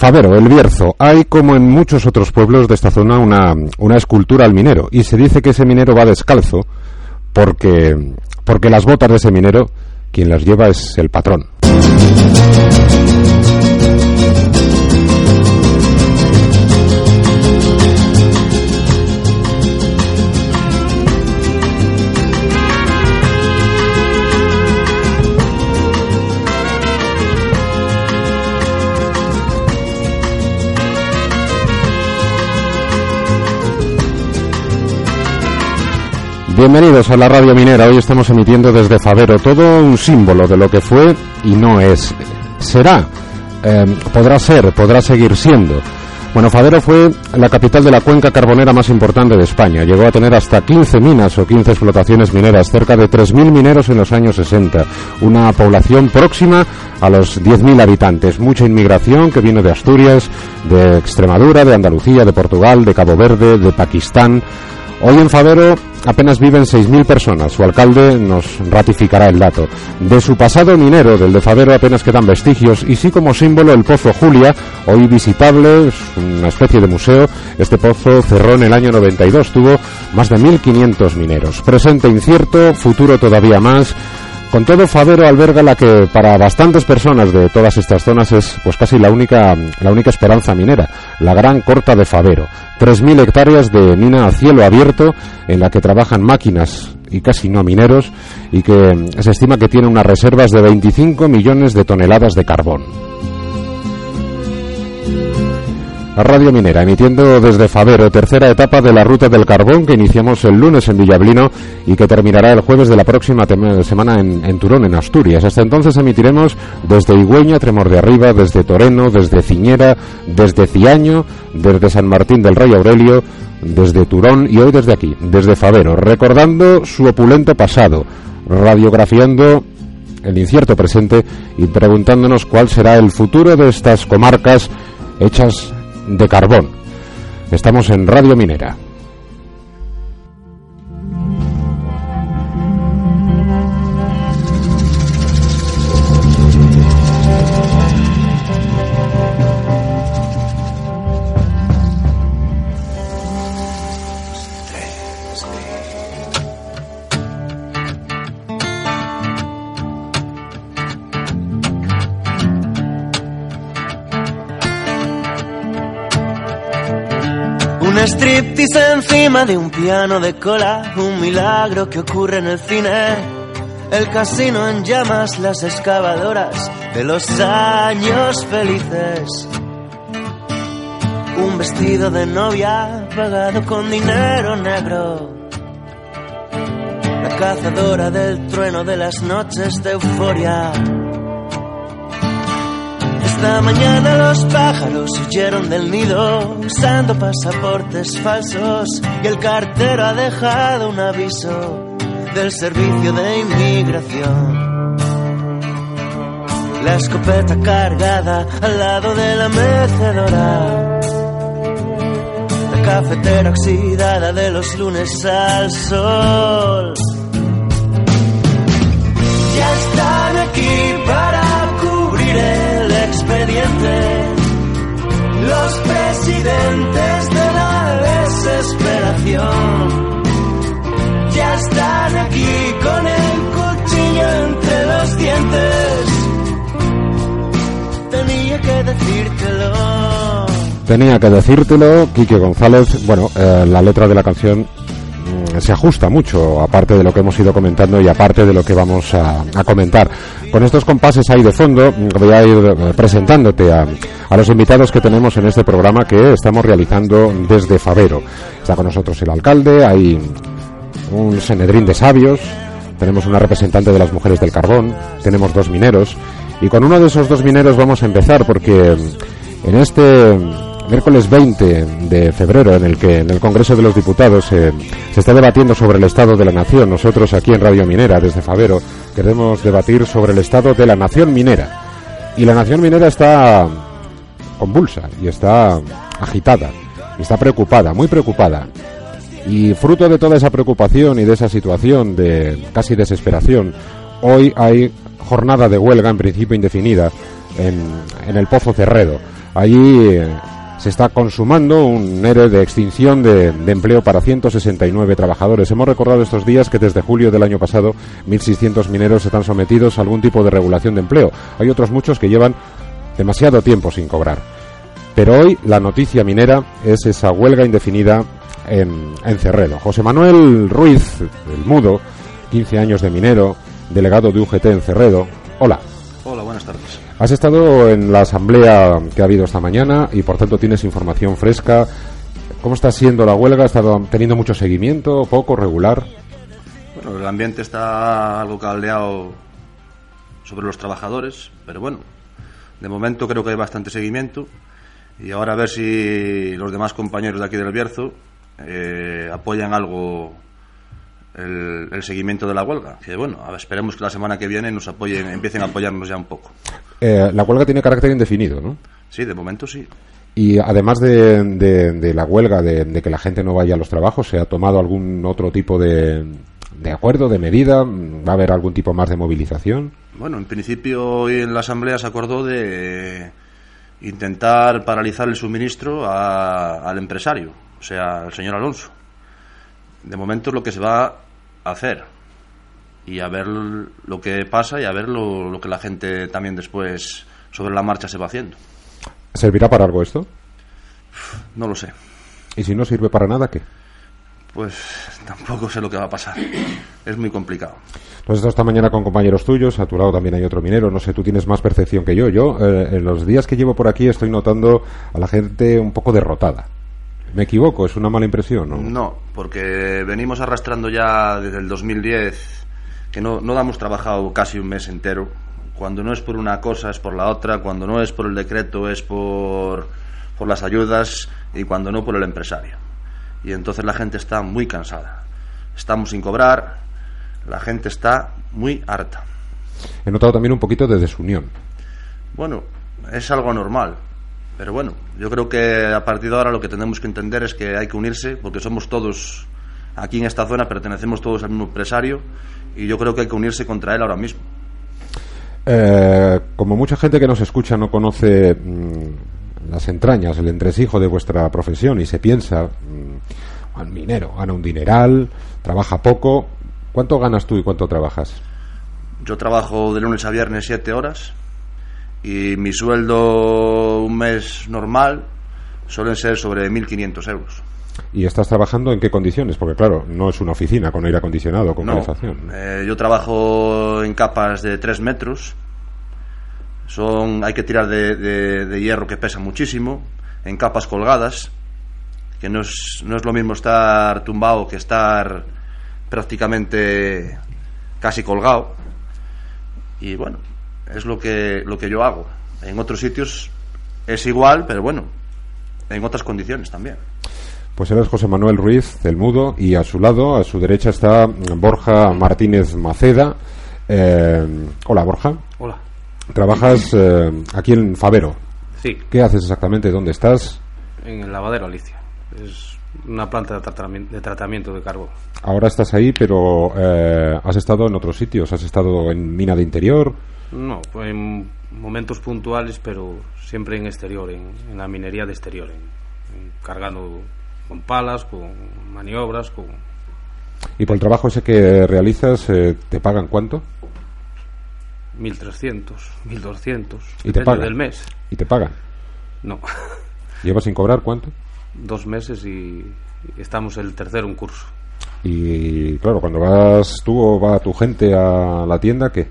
Favero, el Bierzo. Hay, como en muchos otros pueblos de esta zona, una, una escultura al minero. Y se dice que ese minero va descalzo porque, porque las botas de ese minero, quien las lleva es el patrón. Bienvenidos a la Radio Minera. Hoy estamos emitiendo desde Favero todo un símbolo de lo que fue y no es. Será, eh, podrá ser, podrá seguir siendo. Bueno, Favero fue la capital de la cuenca carbonera más importante de España. Llegó a tener hasta 15 minas o 15 explotaciones mineras, cerca de 3.000 mineros en los años 60. Una población próxima a los 10.000 habitantes. Mucha inmigración que vino de Asturias, de Extremadura, de Andalucía, de Portugal, de Cabo Verde, de Pakistán. Hoy en Favero apenas viven 6.000 personas. Su alcalde nos ratificará el dato. De su pasado minero, del de Favero, apenas quedan vestigios y sí como símbolo el Pozo Julia, hoy visitable, es una especie de museo. Este pozo cerró en el año 92, tuvo más de 1.500 mineros. Presente incierto, futuro todavía más. Con todo, Favero alberga la que para bastantes personas de todas estas zonas es pues casi la única, la única esperanza minera, la gran corta de Favero. 3.000 hectáreas de mina a cielo abierto en la que trabajan máquinas y casi no mineros y que se estima que tiene unas reservas de 25 millones de toneladas de carbón. Radio Minera, emitiendo desde Favero, tercera etapa de la ruta del carbón que iniciamos el lunes en Villablino y que terminará el jueves de la próxima semana en, Turón, en Asturias. Hasta entonces emitiremos desde Higüeña, Tremor de Arriba, desde Toreno, desde Ciñera, desde Ciaño, desde San Martín del Rey Aurelio, desde Turón y hoy desde aquí, desde Favero, recordando su opulento pasado, radiografiando el incierto presente y preguntándonos cuál será el futuro de estas comarcas hechas de carbón. Estamos en Radio Minera. Encima de un piano de cola, un milagro que ocurre en el cine. El casino en llamas, las excavadoras de los años felices. Un vestido de novia pagado con dinero negro. La cazadora del trueno de las noches de euforia. Esta mañana los pájaros huyeron del nido usando pasaportes falsos y el cartero ha dejado un aviso del servicio de inmigración. La escopeta cargada al lado de la mecedora. La cafetera oxidada de los lunes al sol. Ya están aquí para Los presidentes de la desesperación ya están aquí con el cuchillo entre los dientes. Tenía que decírtelo. Tenía que decírtelo, Quique González. Bueno, eh, la letra de la canción se ajusta mucho, aparte de lo que hemos ido comentando y aparte de lo que vamos a, comentar. Con estos compases ahí de fondo, mm, voy a ir eh, presentándote a, a los invitados que tenemos en este programa que estamos realizando desde Favero. Está con nosotros el alcalde, hay un senedrín de sabios, tenemos una representante de las mujeres del carbón, tenemos dos mineros, y con uno de esos dos mineros vamos a empezar porque mm, en este miércoles 20 de febrero, en el que en el Congreso de los Diputados eh, se está debatiendo sobre el estado de la nación. Nosotros aquí en Radio Minera, desde Favero, queremos debatir sobre el estado de la nación minera. Y la nación minera está convulsa y está agitada, y está preocupada, muy preocupada. Y fruto de toda esa preocupación y de esa situación de casi desesperación, hoy hay jornada de huelga en principio indefinida en, en el Pozo Cerredo Allí eh, se está consumando un ERE de extinción de, empleo para 169 trabajadores. Hemos recordado estos días que desde julio del año pasado 1.600 mineros están sometidos a algún tipo de regulación de empleo. Hay otros muchos que llevan demasiado tiempo sin cobrar. Pero hoy la noticia minera es esa huelga indefinida en, en Cerredo. José Manuel Ruiz, el mudo, 15 años de minero, delegado de UGT en Cerredo. Hola. Hola, buenas tardes. Has estado en la asamblea que ha habido esta mañana y por tanto tienes información fresca. ¿Cómo está siendo la huelga? ¿Ha estado teniendo mucho seguimiento? ¿Poco? ¿Regular? Bueno, el ambiente está algo caldeado sobre los trabajadores, pero bueno, de momento creo que hay bastante seguimiento y ahora a ver si los demás compañeros de aquí del Bierzo eh, apoyan algo el, seguimiento de la huelga. Que bueno, esperemos que la semana que viene nos apoyen, empiecen a apoyarnos ya un poco. Eh, la huelga tiene carácter indefinido, ¿no? Sí, de momento sí. Y además de, de, la huelga, de, que la gente no vaya a los trabajos, ¿se ha tomado algún otro tipo de, de acuerdo, de medida? ¿Va a haber algún tipo más de movilización? Bueno, en principio hoy en la Asamblea se acordó de intentar paralizar el suministro al empresario, o sea, al señor Alonso de momento es lo que se va a hacer y a ver lo que pasa y a ver lo, que la gente también después sobre la marcha se va haciendo. ¿Servirá para algo esto? No lo sé. ¿Y si no sirve para nada, qué? Pues tampoco sé lo que va a pasar. Es muy complicado. Pues estado esta mañana con compañeros tuyos, a tu lado también hay otro minero, no sé, tú tienes más percepción que yo. Yo, eh, en los días que llevo por aquí, estoy notando a la gente un poco derrotada. ¿Me equivoco? ¿Es una mala impresión? No, no porque venimos arrastrando ya desde el 2010 que no, no hemos trabajado casi un mes entero. Cuando no es por una cosa es por la otra, cuando no es por el decreto es por, por las ayudas y cuando no por el empresario. Y entonces la gente está muy cansada. Estamos sin cobrar, la gente está muy harta. He notado también un poquito de desunión. Bueno, es algo normal pero bueno, yo creo que a partir de ahora lo que tenemos que entender es que hay que unirse, porque somos todos aquí en esta zona, pertenecemos todos al mismo empresario, y yo creo que hay que unirse contra él ahora mismo. Eh, como mucha gente que nos escucha no conoce mm, las entrañas, el entresijo de vuestra profesión y se piensa, mm, al minero, gana un dineral, trabaja poco, ¿cuánto ganas tú y cuánto trabajas? Yo trabajo de lunes a viernes siete horas y mi sueldo un mes normal suelen ser sobre 1.500 euros. ¿Y estás trabajando en qué condiciones? Porque claro, no es una oficina con aire acondicionado, con calefacción. Eh, yo trabajo en capas de 3 metros. Son, hay que tirar de, de, hierro que pesa muchísimo, en capas colgadas, que no es, no es lo mismo estar tumbado que estar prácticamente casi colgado. Y bueno, es lo que, lo que yo hago. En otros sitios es igual, pero bueno, en otras condiciones también. Pues eres José Manuel Ruiz, el mudo, y a su lado, a su derecha, está Borja Martínez Maceda. Eh, hola, Borja. Hola. Trabajas eh, aquí en Favero. Sí. ¿Qué haces exactamente? ¿Dónde estás? En el lavadero Alicia. Es una planta de tratamiento de, tratamiento de carbón. Ahora estás ahí, pero eh, has estado en otros sitios. ¿Has estado en mina de interior? No, pues en momentos puntuales, pero siempre en exterior, en, la minería de exterior, cargando con palas, con maniobras, con... ¿Y por el trabajo ese que realizas, eh, te pagan cuánto? 1.300, 1.200. ¿Y te pagan? del mes. ¿Y te pagan? No. ¿Llevas sin cobrar cuánto? Dos meses y estamos el tercero en curso. Y claro, cuando vas tú o va tu gente a la tienda, ¿qué?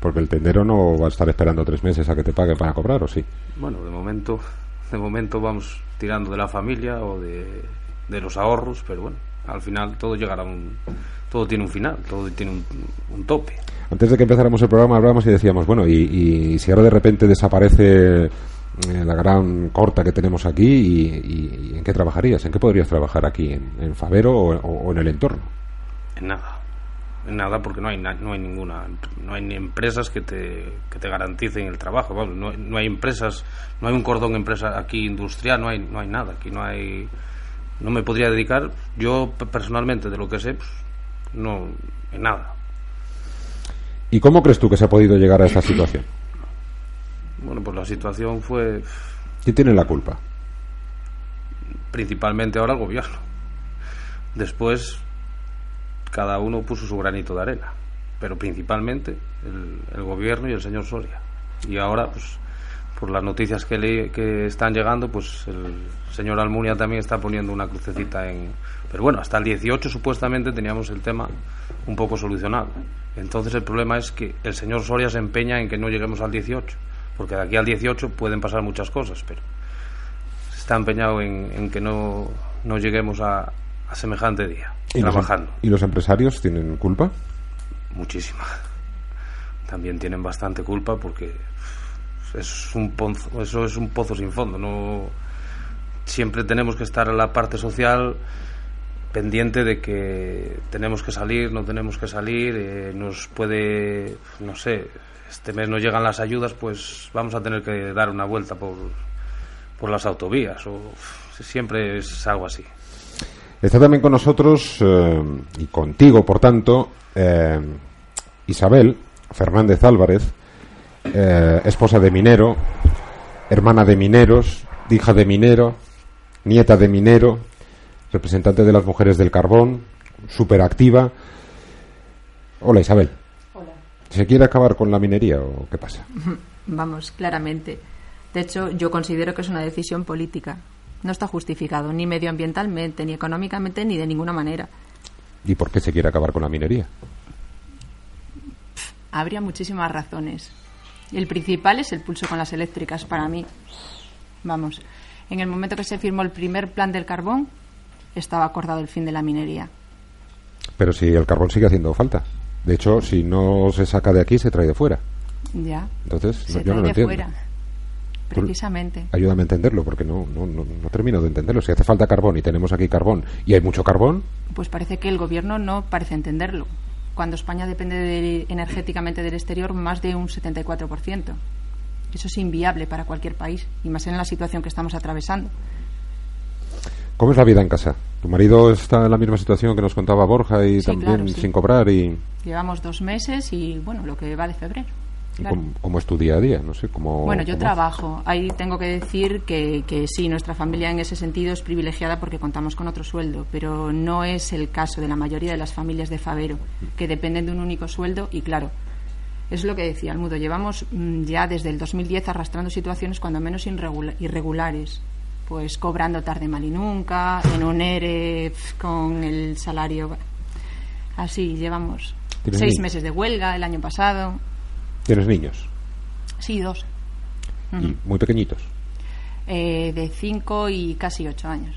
Porque el tendero no va a estar esperando tres meses a que te paguen para cobrar, ¿o sí? Bueno, de momento, de momento vamos tirando de la familia o de, los ahorros, pero bueno, al final todo llegará a un... Todo tiene un final, todo tiene un, tope. Antes de que empezáramos el programa hablábamos y decíamos, bueno, y, si ahora de repente desaparece eh, la gran corta que tenemos aquí, y, ¿en qué trabajarías? ¿En qué podrías trabajar aquí? ¿En, Favero o en el entorno? En nada nada porque no hay no hay ninguna no hay ni empresas que te, que te garanticen el trabajo no, no, hay empresas no hay un cordón empresa aquí industrial no hay no hay nada aquí no hay no me podría dedicar yo personalmente de lo que sé pues, no en nada y cómo crees tú que se ha podido llegar a esta situación Bueno, pues la situación fue ¿Quién tiene la culpa? principalmente ahora el gobierno. Después cada uno puso su granito de arena, pero principalmente el, gobierno y el señor Soria. Y ahora, pues, por las noticias que, le, que están llegando, pues el señor Almunia también está poniendo una crucecita en... Pero bueno, hasta el 18 supuestamente teníamos el tema un poco solucionado. Entonces el problema es que el señor Soria se empeña en que no lleguemos al 18, porque de aquí al 18 pueden pasar muchas cosas, pero está empeñado en, en que no, no lleguemos a, a semejante día, ¿Y los, em- trabajando. ¿Y los empresarios tienen culpa? Muchísima. También tienen bastante culpa porque es un pozo, eso es un pozo sin fondo. No siempre tenemos que estar en la parte social pendiente de que tenemos que salir, no tenemos que salir, eh, nos puede, no sé, este mes no llegan las ayudas, pues vamos a tener que dar una vuelta por, por las autovías o siempre es algo así. Está también con nosotros eh, y contigo, por tanto, eh, Isabel Fernández Álvarez, eh, esposa de minero, hermana de mineros, hija de minero, nieta de minero, representante de las mujeres del carbón, súper activa. Hola Isabel. Hola. ¿Se quiere acabar con la minería o qué pasa? Vamos, claramente. De hecho, yo considero que es una decisión política. No está justificado ni medioambientalmente, ni económicamente, ni de ninguna manera. ¿Y por qué se quiere acabar con la minería? Habría muchísimas razones. El principal es el pulso con las eléctricas, para mí. Vamos, en el momento que se firmó el primer plan del carbón, estaba acordado el fin de la minería. Pero si el carbón sigue haciendo falta. De hecho, si no se saca de aquí, se trae de fuera. Ya. Entonces, se yo trae no lo de entiendo. fuera. Precisamente. Ayúdame a entenderlo, porque no, no, no, no termino de entenderlo. Si hace falta carbón y tenemos aquí carbón y hay mucho carbón, Pues parece que el gobierno no parece entenderlo. Cuando España depende de- energéticamente del exterior más de un 74%. Eso es inviable para cualquier país, y más en la situación que estamos atravesando. ¿cómo es la vida en casa? ¿Tu marido está en la misma situación que nos contaba Borja y Sí, también claro, sí. sin cobrar? y Llevamos dos meses y, bueno, lo que va de febrero. Claro. ¿cómo, cómo es tu día a día? No sé, ¿cómo, Bueno, yo cómo- trabajo. Ahí tengo que decir que, que sí, nuestra familia en ese sentido es privilegiada porque contamos con otro sueldo, pero no es el caso de la mayoría de las familias de Favero, que dependen de un único sueldo y, claro, es lo que decía Almudo, llevamos mm, ya desde el 2010 arrastrando situaciones cuando menos irregula- irregulares, pues cobrando tarde mal y nunca, en un ERE con el salario... Así, llevamos ¿Tienes seis meses de huelga el año pasado. ¿Tienes niños? Sí, dos. Y muy pequeñitos. Eh, de 5 y casi 8 años.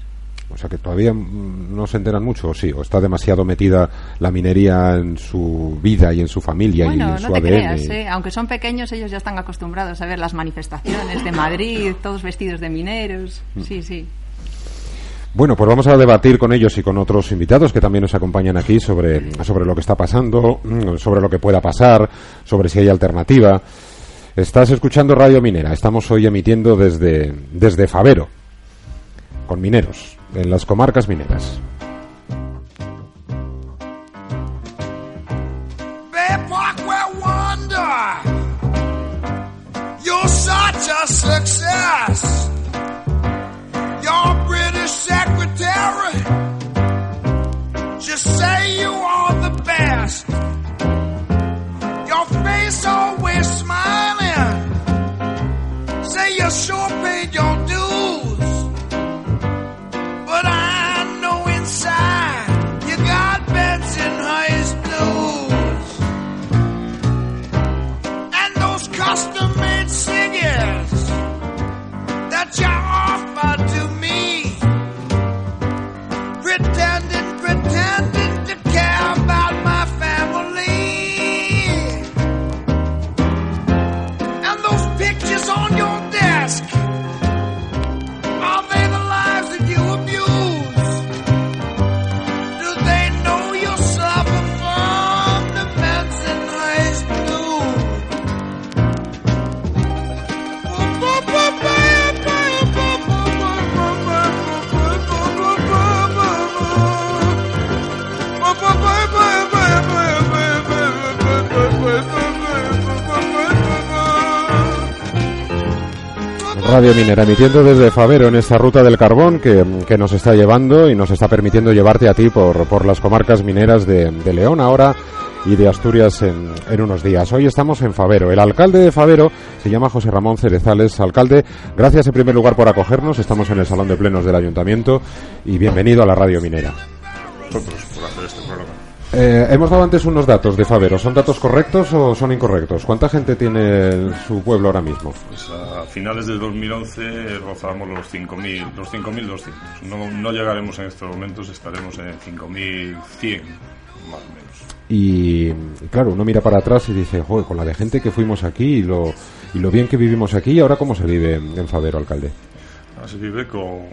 O sea que todavía mm, no se enteran mucho, o sí, o está demasiado metida la minería en su vida y en su familia y en no su te ADN. creas, ¿eh? aunque son pequeños, ellos ya están acostumbrados a ver las manifestaciones de Madrid, todos vestidos de mineros. Mm. Sí, sí. Bueno, pues vamos a debatir con ellos y con otros invitados que también nos acompañan aquí sobre, sobre lo que está pasando, mm, sobre lo que pueda pasar, sobre si hay alternativa. Estás escuchando Radio Minera. Estamos hoy emitiendo desde, desde Favero, con mineros, en las comarcas mineras. sure pain, y'all do. Radio Minera, emitiendo desde Favero en esta ruta del carbón que, que nos está llevando y nos está permitiendo llevarte a ti por, por las comarcas mineras de, de León ahora y de Asturias en, en, unos días. Hoy estamos en Favero. El alcalde de Favero se llama José Ramón Cerezales. Alcalde, gracias en primer lugar por acogernos. Estamos en el Salón de Plenos del Ayuntamiento y bienvenido a la Radio Minera. Nosotros por hacer este programa. Eh, hemos dado antes unos datos de Favero. ¿Son datos correctos o son incorrectos? ¿Cuánta gente tiene su pueblo ahora mismo? Pues a finales de 2011 rozamos los 5.000, los 5.200. No, no llegaremos en estos momentos, estaremos en 5.100 más o menos. Y claro, uno mira para atrás y dice, joder, con la de gente que fuimos aquí y lo, y lo bien que vivimos aquí, ¿y ahora cómo se vive en Favero, alcalde? Ahora se vive con,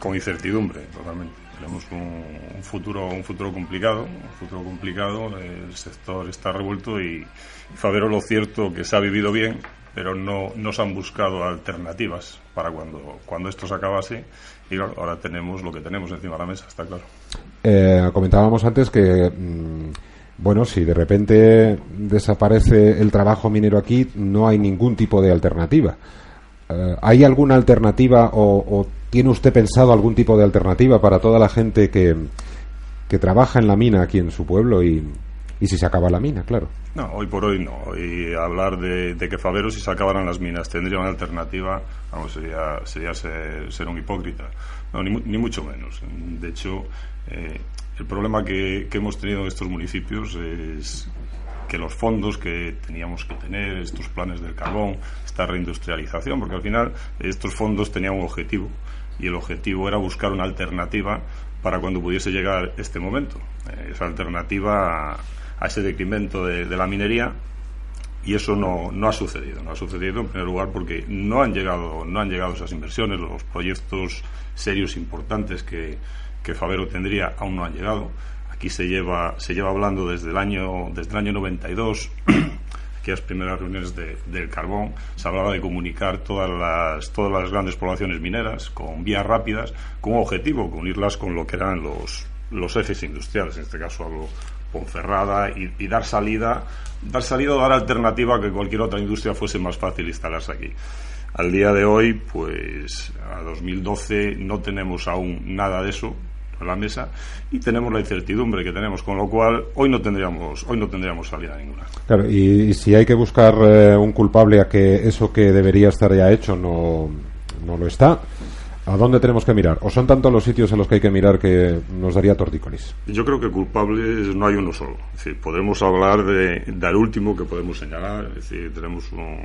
con incertidumbre, totalmente. Tenemos un, un, futuro un futuro complicado, un futuro complicado, el sector está revuelto y Favero lo cierto que se ha vivido bien, pero no, no se han buscado alternativas para cuando, cuando esto se acabase y claro, ahora tenemos lo que tenemos encima de la mesa, está claro. Eh, comentábamos antes que... Mmm, bueno, si de repente desaparece el trabajo minero aquí, no hay ningún tipo de alternativa. Uh, ¿Hay alguna alternativa o, tiene usted pensado algún tipo de alternativa para toda la gente que, que trabaja en la mina aquí en su pueblo y, si se acaba la mina, claro? No, hoy por hoy no. Y hablar de, que Favero, si se acabaran las minas, tendría una alternativa, sería, sería ser, ser un hipócrita. No, ni, ni, mucho menos. De hecho, eh, el problema que, que, hemos tenido en estos municipios es que los fondos que teníamos que tener, estos planes del carbón, esta reindustrialización, porque al final estos fondos tenían un objetivo y el objetivo era buscar una alternativa para cuando pudiese llegar este momento. Eh, esa alternativa a, a ese decremento de, de, la minería y eso no, no, ha sucedido. No ha sucedido en primer lugar porque no han llegado, no han llegado esas inversiones, los proyectos serios importantes que que Favero tendría aún no han llegado. Aquí se lleva, se lleva hablando desde el año, desde el año 92, aquellas primeras reuniones de, del carbón, se hablaba de comunicar todas las, todas las grandes poblaciones mineras con vías rápidas, con objetivo, con unirlas con lo que eran los, los ejes industriales, en este caso hablo Ponferrada, y, y dar salida, dar salida o dar alternativa a que cualquier otra industria fuese más fácil instalarse aquí. Al día de hoy, pues a 2012 no tenemos aún nada de eso, a la mesa y tenemos la incertidumbre que tenemos, con lo cual hoy no tendríamos hoy no tendríamos salida ninguna. Claro, y, y si hay que buscar eh, un culpable a que eso que debería estar ya hecho no, no lo está, ¿a dónde tenemos que mirar? ¿O son tantos los sitios en los que hay que mirar que nos daría tortícolis? Yo creo que culpables no hay uno solo. Es decir, podemos hablar de, del último que podemos señalar. Es decir, tenemos un,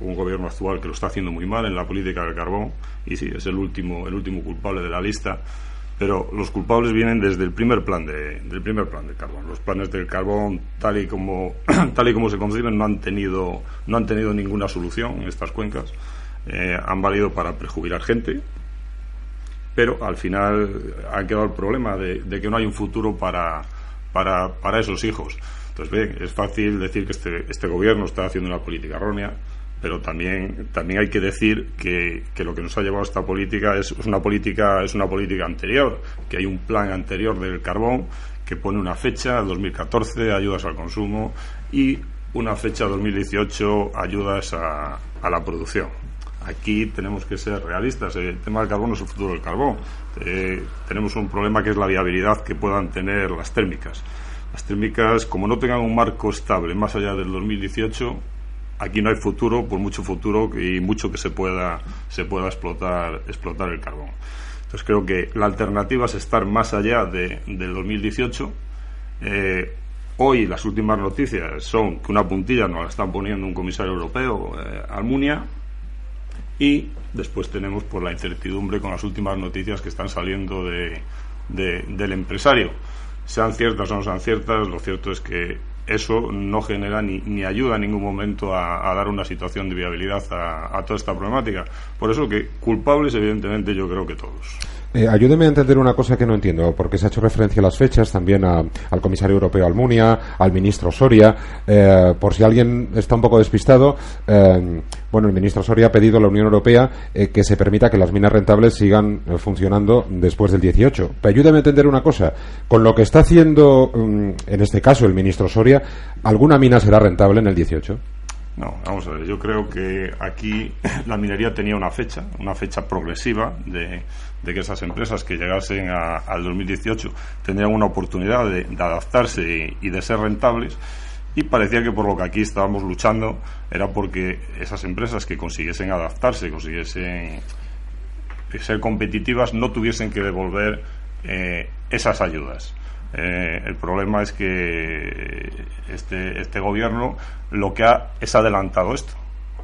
un gobierno actual que lo está haciendo muy mal en la política del carbón y sí, es el último, el último culpable de la lista pero los culpables vienen desde el primer plan de, del primer plan de carbón. Los planes del carbón, tal y como tal y como se conciben, no han tenido no han tenido ninguna solución en estas cuencas. Eh, han valido para prejubilar gente, pero al final ha quedado el problema de, de que no hay un futuro para, para, para esos hijos. Entonces, bien, es fácil decir que este, este gobierno está haciendo una política errónea, pero también también hay que decir que, que, lo que nos ha llevado a esta política es, una política es una política anterior que hay un plan anterior del carbón que pone una fecha 2014 ayudas al consumo y una fecha 2018 ayudas a, a la producción. Aquí tenemos que ser realistas. El tema del carbón no es el futuro del carbón. Eh, tenemos un problema que es la viabilidad que puedan tener las térmicas. Las térmicas como no tengan un marco estable más allá del 2018 aquí no hay futuro, por mucho futuro y mucho que se pueda, se pueda explotar, explotar el carbón. Entonces creo que la alternativa es estar más allá de, del 2018. Eh, hoy las últimas noticias son que una puntilla nos la están poniendo un comisario europeo, eh, Almunia, y después tenemos por la incertidumbre con las últimas noticias que están saliendo de, del empresario. Sean ciertas o no sean ciertas, lo cierto es que eso no genera ni, ni ayuda en ningún momento a, dar una situación de viabilidad a, a, toda esta problemática. Por eso que culpables, evidentemente, yo creo que todos. Eh, ayúdeme a entender una cosa que no entiendo, porque se ha hecho referencia a las fechas, también al comisario europeo Almunia, al ministro Soria. Eh, por si alguien está un poco despistado, eh, bueno, el ministro Soria ha pedido a la Unión Europea eh, que se permita que las minas rentables sigan eh, funcionando después del 18. Pero ayúdeme a entender una cosa. Con lo que está haciendo, um, en este caso, el ministro Soria, ¿alguna mina será rentable en el 18? No, vamos a ver, yo creo que aquí la minería tenía una fecha, una fecha progresiva de, que esas empresas que llegasen a- al 2018 tendrían una oportunidad de, adaptarse y, de ser rentables y parecía que por lo que aquí estábamos luchando era porque esas empresas que consiguiesen adaptarse, consiguiesen ser competitivas, no tuviesen que devolver eh, esas ayudas. Eh, el problema es que este, este gobierno lo que ha es adelantado esto.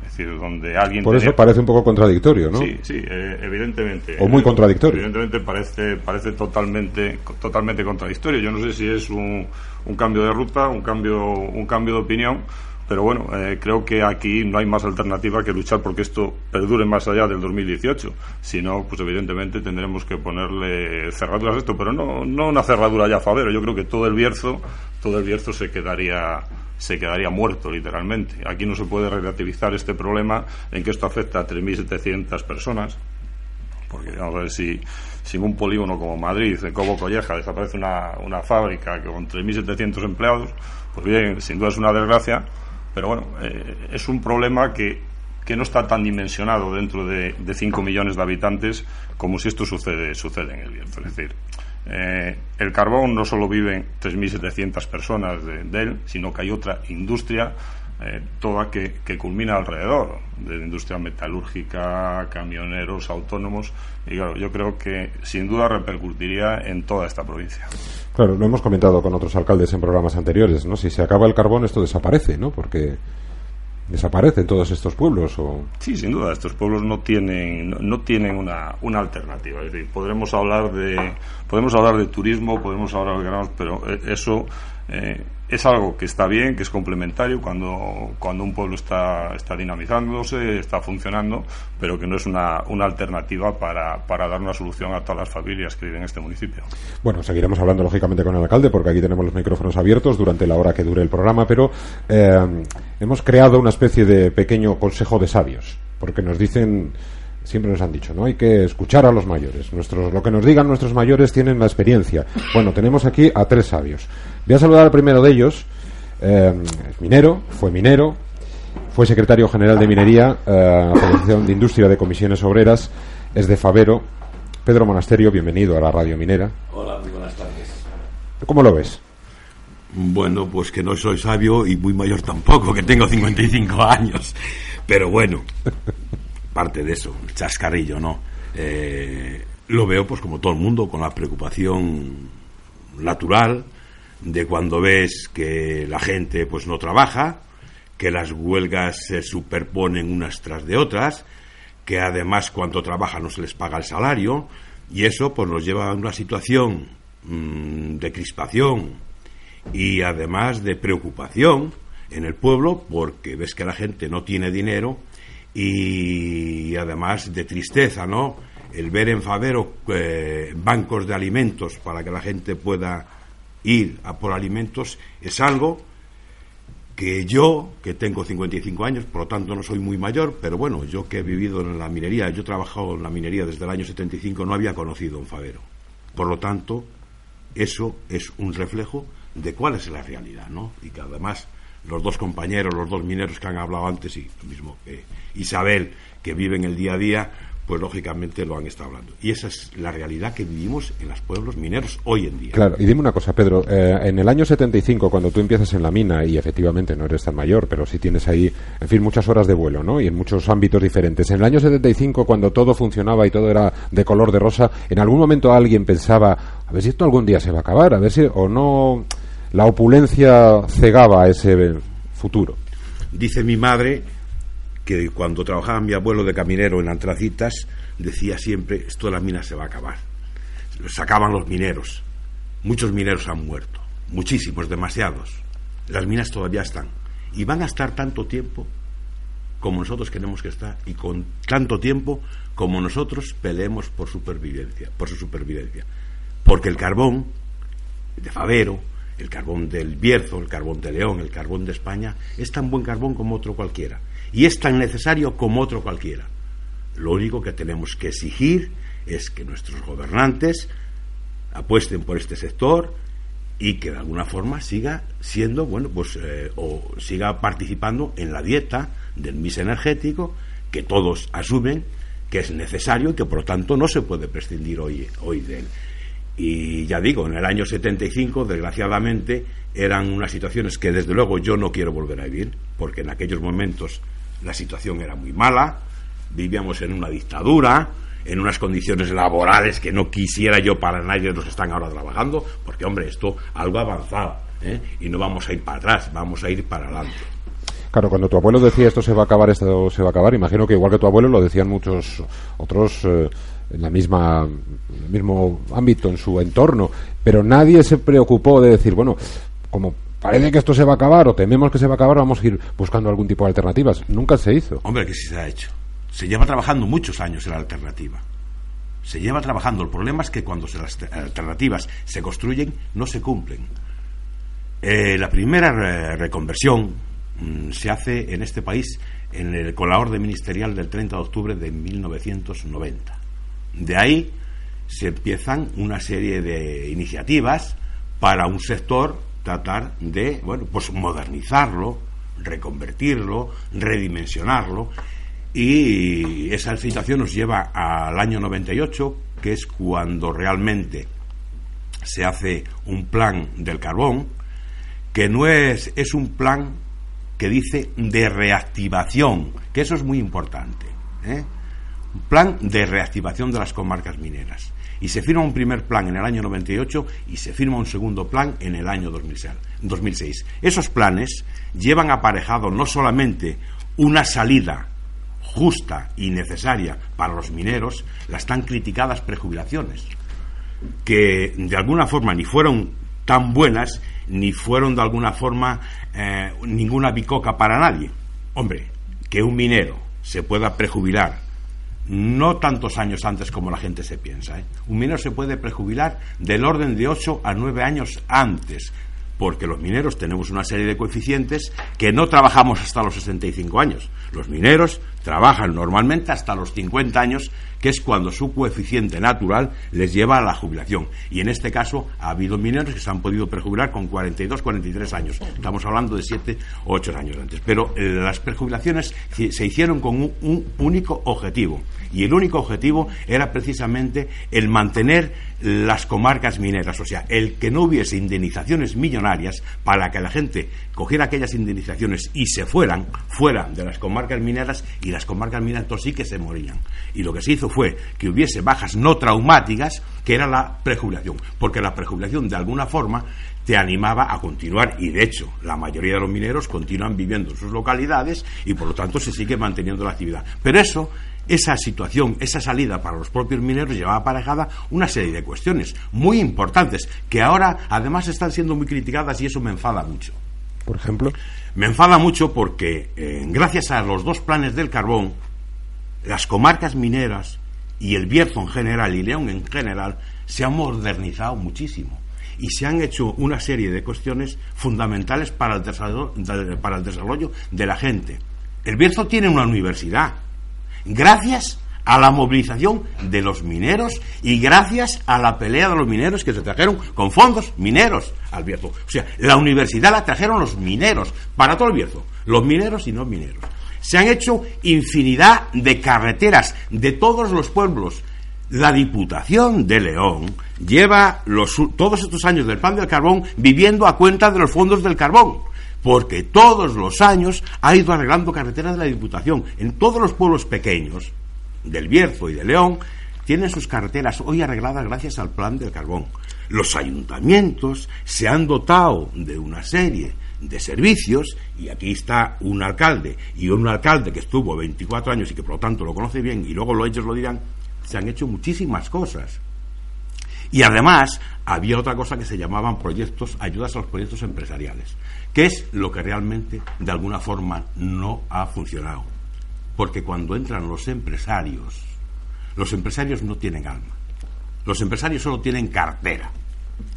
Es decir, donde alguien Por eso parece un poco contradictorio, ¿no? Sí, sí, eh, evidentemente. O muy Eh, contradictorio. Evidentemente parece, parece totalmente, totalmente contradictorio. Yo no sé si es un, un cambio de ruta, un cambio, un cambio de opinión, pero bueno, eh, creo que aquí no hay más alternativa que luchar porque esto perdure más allá del 2018. Si no, pues evidentemente tendremos que ponerle cerraduras a esto, pero no, no una cerradura ya Favero. Yo creo que todo el Bierzo, todo el Bierzo se quedaría se quedaría muerto literalmente. Aquí no se puede relativizar este problema en que esto afecta a 3.700 personas, porque vamos a ver si, si en un polígono como Madrid, en Cobo Colleja, desaparece una, una fábrica con 3.700 empleados, pues bien, sin duda es una desgracia, pero bueno, eh, es un problema que, que no está tan dimensionado dentro de, de 5 millones de habitantes como si esto sucede, sucede en el Bierzo. Es decir, eh, el carbón no solo viven 3.700 personas de él, sino que hay otra industria eh, toda que, que culmina alrededor, de la industria metalúrgica, camioneros, autónomos, y claro, yo creo que sin duda repercutiría en toda esta provincia. Claro, lo hemos comentado con otros alcaldes en programas anteriores, ¿no? Si se acaba el carbón, esto desaparece, ¿no? Porque desaparecen todos estos pueblos o... Sí, sin duda, estos pueblos no tienen, no, no tienen una, una alternativa. Es decir, podremos hablar de, podemos hablar de turismo, podemos hablar de granados, pero eh, eso eh, es algo que está bien, que es complementario cuando, cuando un pueblo está, está dinamizándose, está funcionando, pero que no es una, una alternativa para, para dar una solución a todas las familias que viven en este municipio. Bueno, seguiremos hablando lógicamente con el alcalde porque aquí tenemos los micrófonos abiertos durante la hora que dure el programa, pero eh, hemos creado una especie de pequeño consejo de sabios, porque nos dicen, siempre nos han dicho, ¿no? Hay que escuchar a los mayores. Nuestros, lo que nos digan nuestros mayores tienen la experiencia. Bueno, tenemos aquí a tres sabios. Voy a saludar al primero de ellos. eh, es minero, fue minero, fue secretario general de Minería, eh, Asociación de Industria de Comisiones Obreras, es de Favero. Pedro Monasterio, bienvenido a la Radio Minera. Hola, muy buenas tardes. ¿Cómo lo ves? Bueno, pues que no soy sabio y muy mayor tampoco, que tengo 55 años. Pero bueno, parte de eso, el chascarrillo, ¿no? Eh, lo veo pues como todo el mundo, con la preocupación natural de cuando ves que la gente pues no trabaja, que las huelgas se superponen unas tras de otras, que además cuando trabajan no se les paga el salario, y eso pues nos lleva a una situación mm, de crispación y además de preocupación en el pueblo porque ves que la gente no tiene dinero y además de tristeza, ¿no? El ver en Favero eh, bancos de alimentos para que la gente pueda ir a por alimentos es algo que yo, que tengo 55 años, por lo tanto no soy muy mayor, pero bueno, yo que he vivido en la minería, yo he trabajado en la minería desde el año 75, no había conocido un Favero. Por lo tanto, eso es un reflejo de cuál es la realidad, ¿no? Y que además los dos compañeros, los dos mineros que han hablado antes, y lo mismo Isabel, que viven el día a día, pues lógicamente lo han estado hablando. Y esa es la realidad que vivimos en los pueblos mineros hoy en día. Claro, y dime una cosa, Pedro. eh, en el año 75, cuando tú empiezas en la mina, y efectivamente no eres tan mayor, pero sí tienes ahí, en fin, muchas horas de vuelo, ¿no? Y en muchos ámbitos diferentes. En el año 75, cuando todo funcionaba y todo era de color de rosa, ¿en algún momento alguien pensaba, a ver si esto algún día se va a acabar? A ver si, o no, la opulencia cegaba ese futuro. Dice mi madre que cuando trabajaba mi abuelo de caminero en Antracitas, decía siempre, esto de la mina se va a acabar. Sacaban los mineros. Muchos mineros han muerto. Muchísimos, demasiados. Las minas todavía están. Y van a estar tanto tiempo como nosotros queremos que estar y con tanto tiempo como nosotros peleemos por supervivencia, por su supervivencia. Porque el carbón de Favero, el carbón del Bierzo, el carbón de León, el carbón de España, es tan buen carbón como otro cualquiera. Y es tan necesario como otro cualquiera. Lo único que tenemos que exigir es que nuestros gobernantes apuesten por este sector y que de alguna forma siga siendo, bueno, pues, eh, o siga participando en la dieta del mix energético que todos asumen que es necesario y que por lo tanto no se puede prescindir hoy, hoy de él. Y ya digo, en el año 75, desgraciadamente, eran unas situaciones que desde luego yo no quiero volver a vivir, porque en aquellos momentos la situación era muy mala, vivíamos en una dictadura, en unas condiciones laborales que no quisiera yo para nadie de los están ahora trabajando, porque hombre, esto algo avanzado, ¿eh? y no vamos a ir para atrás, vamos a ir para adelante. Claro, cuando tu abuelo decía esto se va a acabar, esto se va a acabar, imagino que igual que tu abuelo lo decían muchos otros eh, en la misma en el mismo ámbito, en su entorno, pero nadie se preocupó de decir, bueno, como parece que esto se va a acabar o tememos que se va a acabar, vamos a ir buscando algún tipo de alternativas. Nunca se hizo. Hombre, que sí se ha hecho. Se lleva trabajando muchos años en la alternativa. Se lleva trabajando. El problema es que cuando las alternativas se construyen, no se cumplen. Eh, la primera re- reconversión mm, se hace en este país en el, con la orden ministerial del 30 de octubre de 1990. De ahí se empiezan una serie de iniciativas para un sector tratar de bueno pues modernizarlo, reconvertirlo, redimensionarlo y esa situación nos lleva al año 98, que es cuando realmente se hace un plan del carbón, que no es, es un plan que dice de reactivación, que eso es muy importante. ¿eh? Plan de reactivación de las comarcas mineras. Y se firma un primer plan en el año 98 y se firma un segundo plan en el año 2006. 2006. Esos planes llevan aparejado no solamente una salida justa y necesaria para los mineros, las tan criticadas prejubilaciones que de alguna forma ni fueron tan buenas ni fueron de alguna forma eh, ninguna bicoca para nadie. Hombre, que un minero se pueda prejubilar no tantos años antes como la gente se piensa. ¿eh? Un minero se puede prejubilar del orden de 8 a 9 años antes, porque los mineros tenemos una serie de coeficientes que no trabajamos hasta los 65 años. Los mineros trabajan normalmente hasta los 50 años, que es cuando su coeficiente natural les lleva a la jubilación. Y en este caso ha habido mineros que se han podido prejubilar con 42, 43 años. Estamos hablando de 7 o 8 años antes. Pero eh, las prejubilaciones ci- se hicieron con un, un único objetivo. Y el único objetivo era precisamente el mantener las comarcas mineras, o sea, el que no hubiese indemnizaciones millonarias para que la gente cogiera aquellas indemnizaciones y se fueran fuera de las comarcas mineras y las comarcas entonces sí que se morían. Y lo que se hizo fue que hubiese bajas no traumáticas, que era la prejubilación, porque la prejubilación de alguna forma te animaba a continuar y de hecho la mayoría de los mineros continúan viviendo en sus localidades y por lo tanto se sigue manteniendo la actividad. Pero eso esa situación, esa salida para los propios mineros llevaba aparejada una serie de cuestiones muy importantes que ahora además están siendo muy criticadas y eso me enfada mucho. Por ejemplo, Me enfada mucho porque eh, gracias a los dos planes del carbón, las comarcas mineras y el Bierzo en general y León en general se han modernizado muchísimo y se han hecho una serie de cuestiones fundamentales para el desarrollo, de- para el desarrollo de la gente. El Bierzo tiene una universidad gracias a la movilización de los mineros y gracias a la pelea de los mineros que se trajeron con fondos mineros al Bierzo. O sea, la universidad la trajeron los mineros para todo el Bierzo, los mineros y no mineros. Se han hecho infinidad de carreteras de todos los pueblos. La Diputación de León lleva los, todos estos años del plan del carbón viviendo a cuenta de los fondos del carbón porque todos los años ha ido arreglando carreteras de la Diputación. En todos los pueblos pequeños, del Bierzo y de León, tienen sus carreteras hoy arregladas gracias al plan del carbón. Los ayuntamientos se han dotado de una serie de servicios, y aquí está un alcalde, y un alcalde que estuvo 24 años y que por lo tanto lo conoce bien, y luego lo- ellos lo dirán, se han hecho muchísimas cosas. Y además había otra cosa que se llamaban proyectos, ayudas a los proyectos empresariales, que es lo que realmente de alguna forma no ha funcionado. Porque cuando entran los empresarios, los empresarios no tienen alma. Los empresarios solo tienen cartera.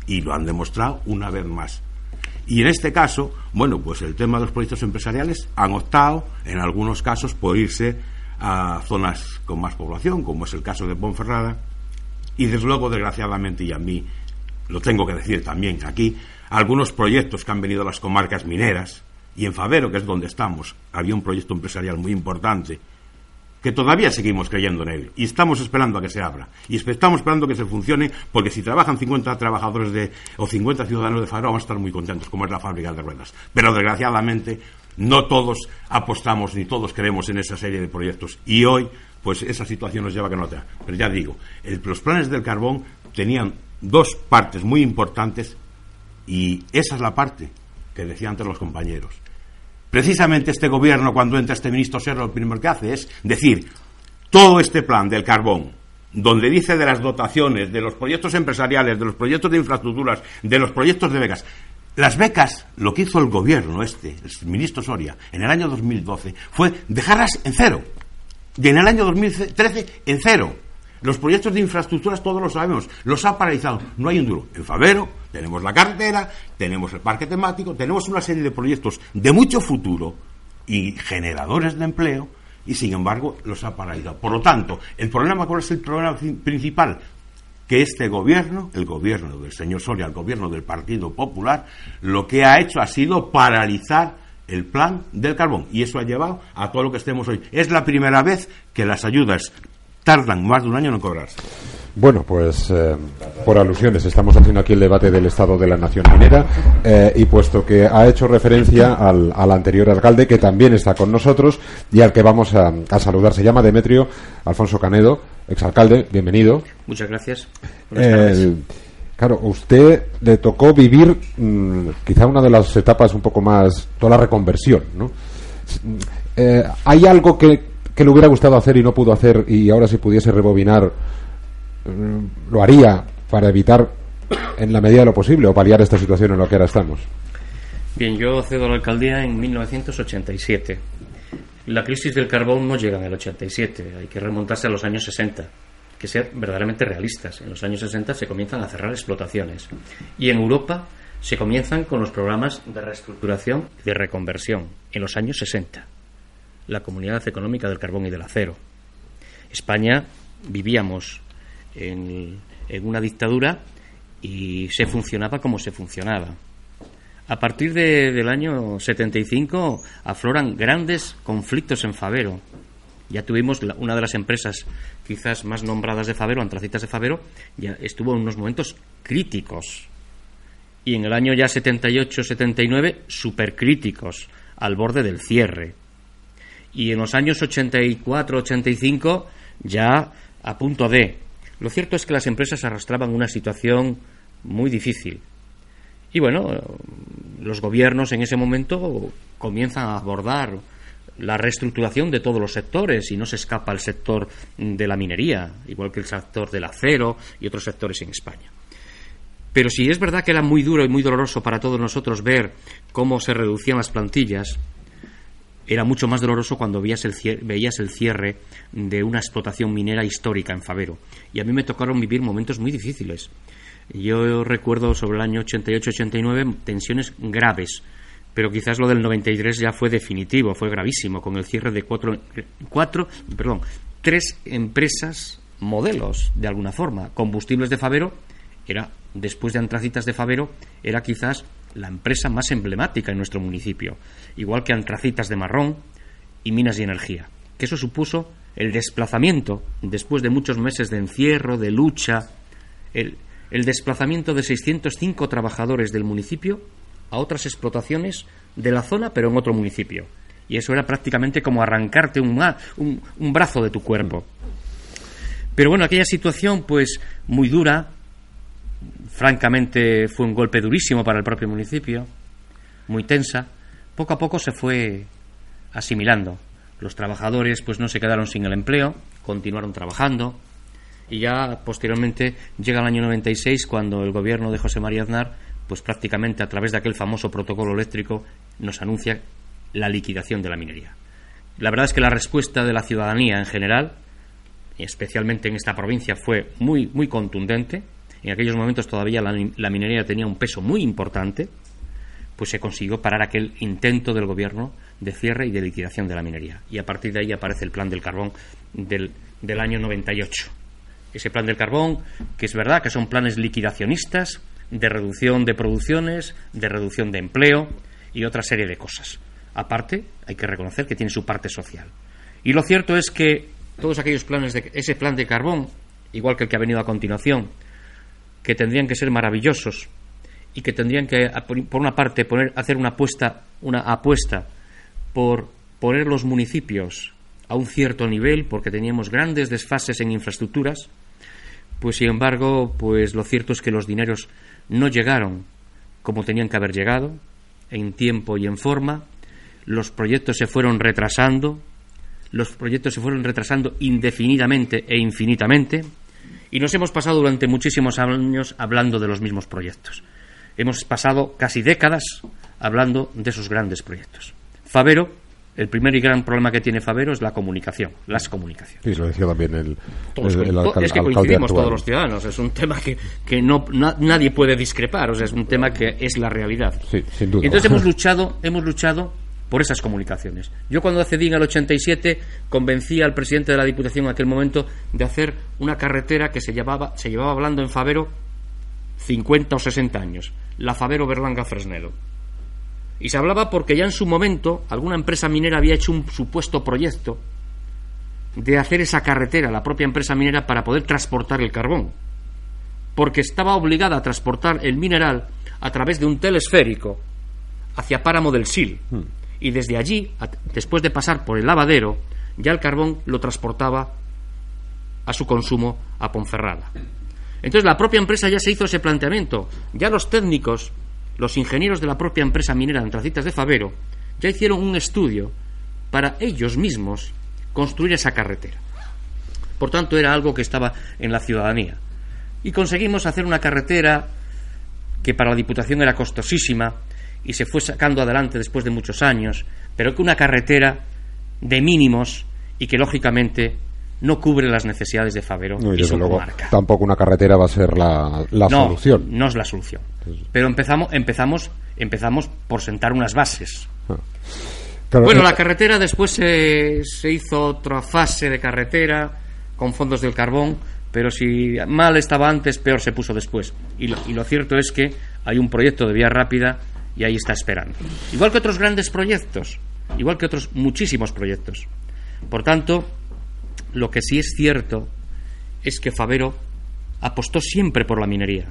Y lo han demostrado una vez más. Y en este caso, bueno, pues el tema de los proyectos empresariales han optado, en algunos casos, por irse a zonas con más población, como es el caso de Ponferrada, y desde luego, desgraciadamente, y a mí lo tengo que decir también aquí, algunos proyectos que han venido a las comarcas mineras, y en Favero, que es donde estamos, había un proyecto empresarial muy importante, que todavía seguimos creyendo en él. Y estamos esperando a que se abra. Y estamos esperando que se funcione porque si trabajan 50 trabajadores de, o 50 ciudadanos de Favero vamos a estar muy contentos como es la fábrica de ruedas. Pero desgraciadamente no todos apostamos ni todos creemos en esa serie de proyectos. Y hoy pues esa situación nos lleva a que no te pero ya digo los planes del carbón tenían dos partes muy importantes y esa es la parte que decían antes los compañeros Precisamente este gobierno, cuando entra este ministro Serra, lo primero que hace es decir, todo este plan del carbón, donde dice de las dotaciones, de los proyectos empresariales, de los proyectos de infraestructuras, de los proyectos de becas, las becas, lo que hizo el gobierno este, el ministro Soria, en el año 2012, fue dejarlas en cero. Y en el año 2013, en cero. Los proyectos de infraestructuras todos lo sabemos, los ha paralizado. No hay un duro. En Favero tenemos la carretera, tenemos el parque temático, tenemos una serie de proyectos de mucho futuro y generadores de empleo y sin embargo los ha paralizado. Por lo tanto, el problema, ¿cuál es el problema principal? Que este gobierno, el gobierno del señor Soria, el gobierno del Partido Popular, lo que ha hecho ha sido paralizar el plan del carbón y eso ha llevado a todo lo que estemos hoy. Es la primera vez que las ayudas tardan más de un año en cobrarse. Bueno, pues eh, por alusiones estamos haciendo aquí el debate del estado de la nación minera eh, y puesto que ha hecho referencia al, anterior alcalde que también está con nosotros y al que vamos a, saludar, se llama Demetrio Alfonso Canedo, exalcalde, bienvenido. Muchas gracias. claro, usted le tocó vivir mm, quizá una de las etapas un poco más, toda la reconversión, ¿no? Eh, ¿Hay algo que que le hubiera gustado hacer y no pudo hacer y ahora si pudiese rebobinar mm, lo haría para evitar en la medida de lo posible o paliar esta situación en la que ahora estamos? Bien, yo cedo a la alcaldía en 1987. La crisis del carbón no llega en el 87, hay que remontarse a los años 60 que ser verdaderamente realistas. En los años 60 se comienzan a cerrar explotaciones y en Europa se comienzan con los programas de reestructuración y de reconversión en los años 60 la Comunidad Económica del Carbón y del Acero. España vivíamos en, una dictadura y se funcionaba como se funcionaba. A partir del año 75 afloran grandes conflictos en Favero. Ya tuvimos una de las empresas quizás más nombradas de Favero, Antracitas de Favero, ya estuvo en unos momentos críticos. Y en el año ya 78-79, supercríticos, al borde del cierre y en los años 84-85 ya a punto de. Lo cierto es que las empresas arrastraban una situación muy difícil. Y bueno, los gobiernos en ese momento comienzan a abordar la reestructuración de todos los sectores y no se escapa el sector de la minería, igual que el sector del acero y otros sectores en España. Pero si es verdad que era muy duro y muy doloroso para todos nosotros ver cómo se reducían las plantillas, era mucho más doloroso cuando veías el, cierre, veías el cierre de una explotación minera histórica en Favero. Y a mí me tocaron vivir momentos muy difíciles. Yo recuerdo sobre el año 88-89 tensiones graves, pero quizás lo del 93 ya fue definitivo, fue gravísimo, con el cierre de cuatro, cuatro perdón, tres empresas modelos, de alguna forma. Combustibles de Favero era, después de Antracitas de Favero, era quizás la empresa más emblemática en nuestro municipio, igual que Antracitas de Marrón y Minas y Energía, que eso supuso el desplazamiento, después de muchos meses de encierro, de lucha, el, desplazamiento de 605 trabajadores del municipio a otras explotaciones de la zona, pero en otro municipio. Y eso era prácticamente como arrancarte un, un, un brazo de tu cuerpo. Pero bueno, aquella situación, pues muy dura, francamente fue un golpe durísimo para el propio municipio, muy tensa. Poco a poco se fue asimilando. Los trabajadores pues no se quedaron sin el empleo, continuaron trabajando y ya posteriormente llega el año 96 cuando el gobierno de José María Aznar pues prácticamente a través de aquel famoso protocolo eléctrico nos anuncia la liquidación de la minería. La verdad es que la respuesta de la ciudadanía en general, especialmente en esta provincia, fue muy muy contundente en aquellos momentos todavía la, minería tenía un peso muy importante, pues se consiguió parar aquel intento del gobierno de cierre y de liquidación de la minería. Y a partir de ahí aparece el plan del carbón del, del año 98. Ese plan del carbón, que es verdad que son planes liquidacionistas, de reducción de producciones, de reducción de empleo y otra serie de cosas. Aparte, hay que reconocer que tiene su parte social. Y lo cierto es que todos aquellos planes de ese plan de carbón, igual que el que ha venido a continuación, que tendrían que ser maravillosos y que tendrían que, por una parte, poner, hacer una apuesta, una apuesta por poner los municipios a un cierto nivel, porque teníamos grandes desfases en infraestructuras, pues sin embargo, pues lo cierto es que los dineros no llegaron como tenían que haber llegado, en tiempo y en forma, los proyectos se fueron retrasando, los proyectos se fueron retrasando indefinidamente e infinitamente, y nos hemos pasado durante muchísimos años hablando de los mismos proyectos. Hemos pasado casi décadas hablando de esos grandes proyectos. Favero, el primer y gran problema que tiene Favero es la comunicación, las comunicaciones. Sí, lo decía también el, Todos el- el coin- alcal- es que alcalde coincidimos actual. todos los ciudadanos, es un tema que, que no, na- nadie puede discrepar, o sea, es un tema que es la realidad. Sí, sin duda. Y entonces hemos luchado, hemos luchado por esas comunicaciones. Yo cuando accedí en el 87 convencí al presidente de la Diputación en aquel momento de hacer una carretera que se llevaba, se llevaba hablando en Favero 50 o 60 años, la Favero Berlanga Fresnedo. Y se hablaba porque ya en su momento alguna empresa minera había hecho un supuesto proyecto de hacer esa carretera, la propia empresa minera, para poder transportar el carbón. Porque estaba obligada a transportar el mineral a través de un telesférico hacia Páramo del Sil. Y desde allí, después de pasar por el lavadero, ya el carbón lo transportaba a su consumo a Ponferrada. Entonces la propia empresa ya se hizo ese planteamiento. Ya los técnicos, los ingenieros de la propia empresa minera Antracitas de Favero, ya hicieron un estudio para ellos mismos construir esa carretera. Por tanto, era algo que estaba en la ciudadanía. Y conseguimos hacer una carretera que para la Diputación era costosísima y se fue sacando adelante después de muchos años, pero que una carretera de mínimos y que lógicamente no cubre las necesidades de Favero No, y su luego tampoco una carretera va a ser la, la no, solución. No es la solución. Pero empezamos, empezamos, empezamos por sentar unas bases. Claro, Bueno, eh, la carretera después se, se hizo otra fase de carretera con fondos del carbón, pero si mal estaba antes, peor se puso después. Y lo, y lo cierto es que hay un proyecto de vía rápida y ahí está esperando. Igual que otros grandes proyectos, igual que otros muchísimos proyectos. Por tanto, lo que sí es cierto es que Favero apostó siempre por la minería.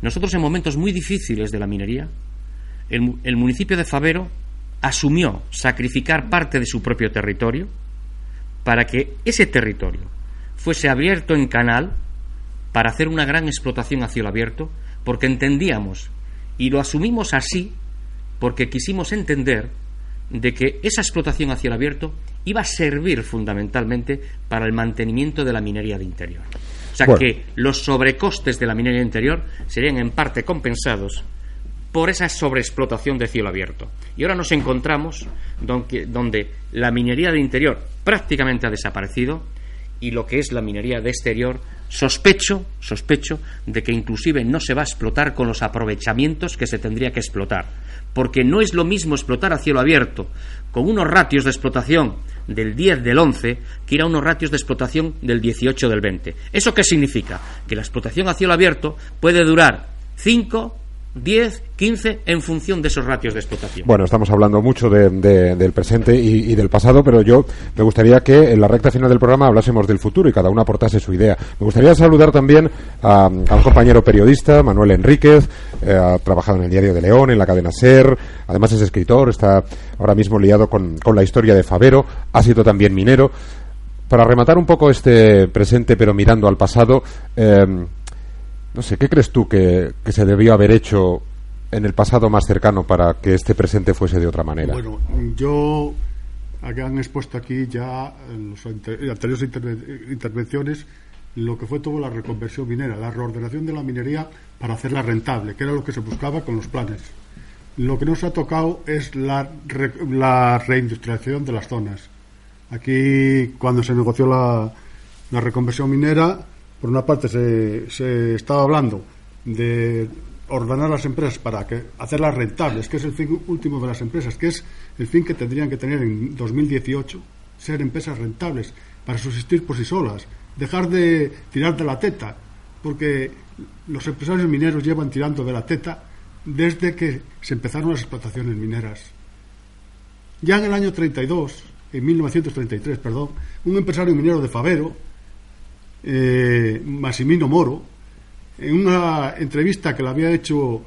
Nosotros en momentos muy difíciles de la minería, el, el municipio de Favero asumió sacrificar parte de su propio territorio para que ese territorio fuese abierto en canal para hacer una gran explotación a cielo abierto, porque entendíamos y lo asumimos así porque quisimos entender de que esa explotación a cielo abierto iba a servir fundamentalmente para el mantenimiento de la minería de interior. O sea Bueno. que los sobrecostes de la minería de interior serían en parte compensados por esa sobreexplotación de cielo abierto. Y ahora nos encontramos donde, donde la minería de interior prácticamente ha desaparecido y lo que es la minería de exterior sospecho, sospecho de que inclusive no se va a explotar con los aprovechamientos que se tendría que explotar, porque no es lo mismo explotar a cielo abierto con unos ratios de explotación del 10 del 11 que ir a unos ratios de explotación del 18 del 20. ¿Eso qué significa? Que la explotación a cielo abierto puede durar 5, 10, 15 en función de esos ratios de explotación. Bueno, estamos hablando mucho de- de- del presente y, del pasado, pero yo me gustaría que en la recta final del programa hablásemos del futuro y cada uno aportase su idea. Me gustaría saludar también a, a un compañero periodista, Manuel Enríquez, eh, ha trabajado en el Diario de León, en la cadena SER, además es escritor, está ahora mismo liado con, con la historia de Favero, ha sido también minero. Para rematar un poco este presente, pero mirando al pasado, eh, no sé, ¿qué crees tú que, que se debió haber hecho en el pasado más cercano para que este presente fuese de otra manera? Bueno, yo han expuesto aquí ya en las ante- anteriores interve- intervenciones lo que fue toda la reconversión minera, la reordenación de la minería para hacerla rentable, que era lo que se buscaba con los planes. Lo que nos ha tocado es la, re- la reindustrialización de las zonas. Aquí, cuando se negoció la reconversión minera, por una parte se, estaba hablando de ordenar las empresas para que hacerlas rentables, que es el fin último de las empresas, que es el fin que tendrían que tener en 2018, ser empresas rentables para subsistir por sí solas, dejar de tirar de la teta, porque los empresarios mineros llevan tirando de la teta desde que se empezaron las explotaciones mineras. Ya en el año 32, en 1933, perdón, un empresario minero de Favero, eh, Massimino Moro, en una entrevista que le había hecho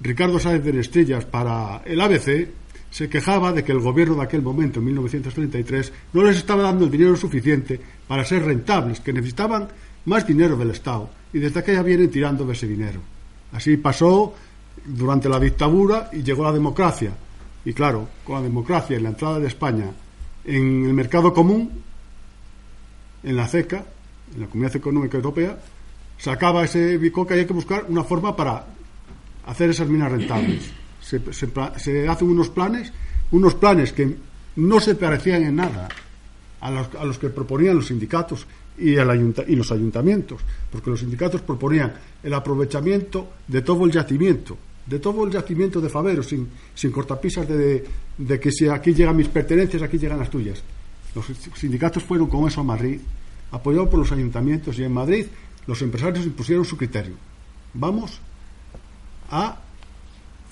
Ricardo Sáenz de Estrellas para el ABC, se quejaba de que el gobierno de aquel momento, en 1933, no les estaba dando el dinero suficiente para ser rentables, que necesitaban más dinero del Estado, y desde aquella vienen tirando de ese dinero. Así pasó durante la dictadura y llegó la democracia. Y claro, con la democracia y la entrada de España en el mercado común, en la CECA, en la Comunidad Económica Europea, se acaba ese bicoca y hay que buscar una forma para hacer esas minas rentables. Se, se, se hacen unos planes, unos planes que no se parecían en nada a los, a los que proponían los sindicatos y, el ayunta, y los ayuntamientos, porque los sindicatos proponían el aprovechamiento de todo el yacimiento, de todo el yacimiento de Favero, sin, sin cortapisas de, de que si aquí llegan mis pertenencias, aquí llegan las tuyas. Los sindicatos fueron con eso a Madrid, apoyados por los ayuntamientos, y en Madrid los empresarios impusieron su criterio. Vamos a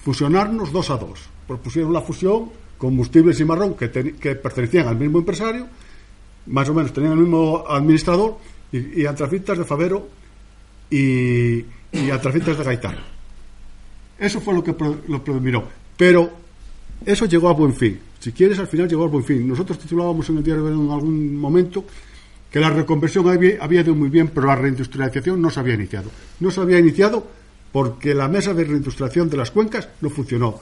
fusionarnos dos a dos. Propusieron la fusión combustibles y marrón que, ten, que pertenecían al mismo empresario, más o menos tenían el mismo administrador, y, y antracitas de Favero y, y antracitas de Gaitán. Eso fue lo que pro, lo predominó. Pero eso llegó a buen fin. Si quieres, al final llegó a buen fin. Nosotros titulábamos en el diario en algún momento que la reconversión había, ido muy bien, pero la reindustrialización no se había iniciado. No se había iniciado porque la mesa de reindustrialización de las cuencas no funcionó.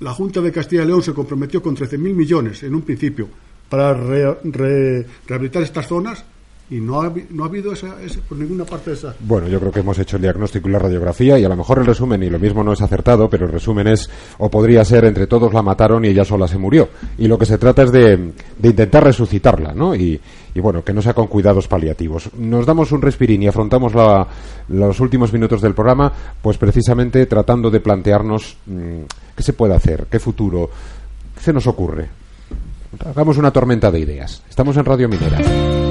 La Junta de Castilla y León se comprometió con 13.000 millones en un principio para re, re, rehabilitar estas zonas y no ha, no ha habido esa, por ninguna parte esa. Bueno, yo creo que hemos hecho el diagnóstico y la radiografía y a lo mejor el resumen, y lo mismo no es acertado, pero el resumen es, o podría ser, entre todos la mataron y ella sola se murió. Y lo que se trata es de, de intentar resucitarla, ¿no? Y, y, bueno, que no sea con cuidados paliativos. Nos damos un respirín y afrontamos la, los últimos minutos del programa, pues precisamente tratando de plantearnos mmm, qué se puede hacer, qué futuro, qué se nos ocurre. Hagamos una tormenta de ideas. Estamos en Radio Minera.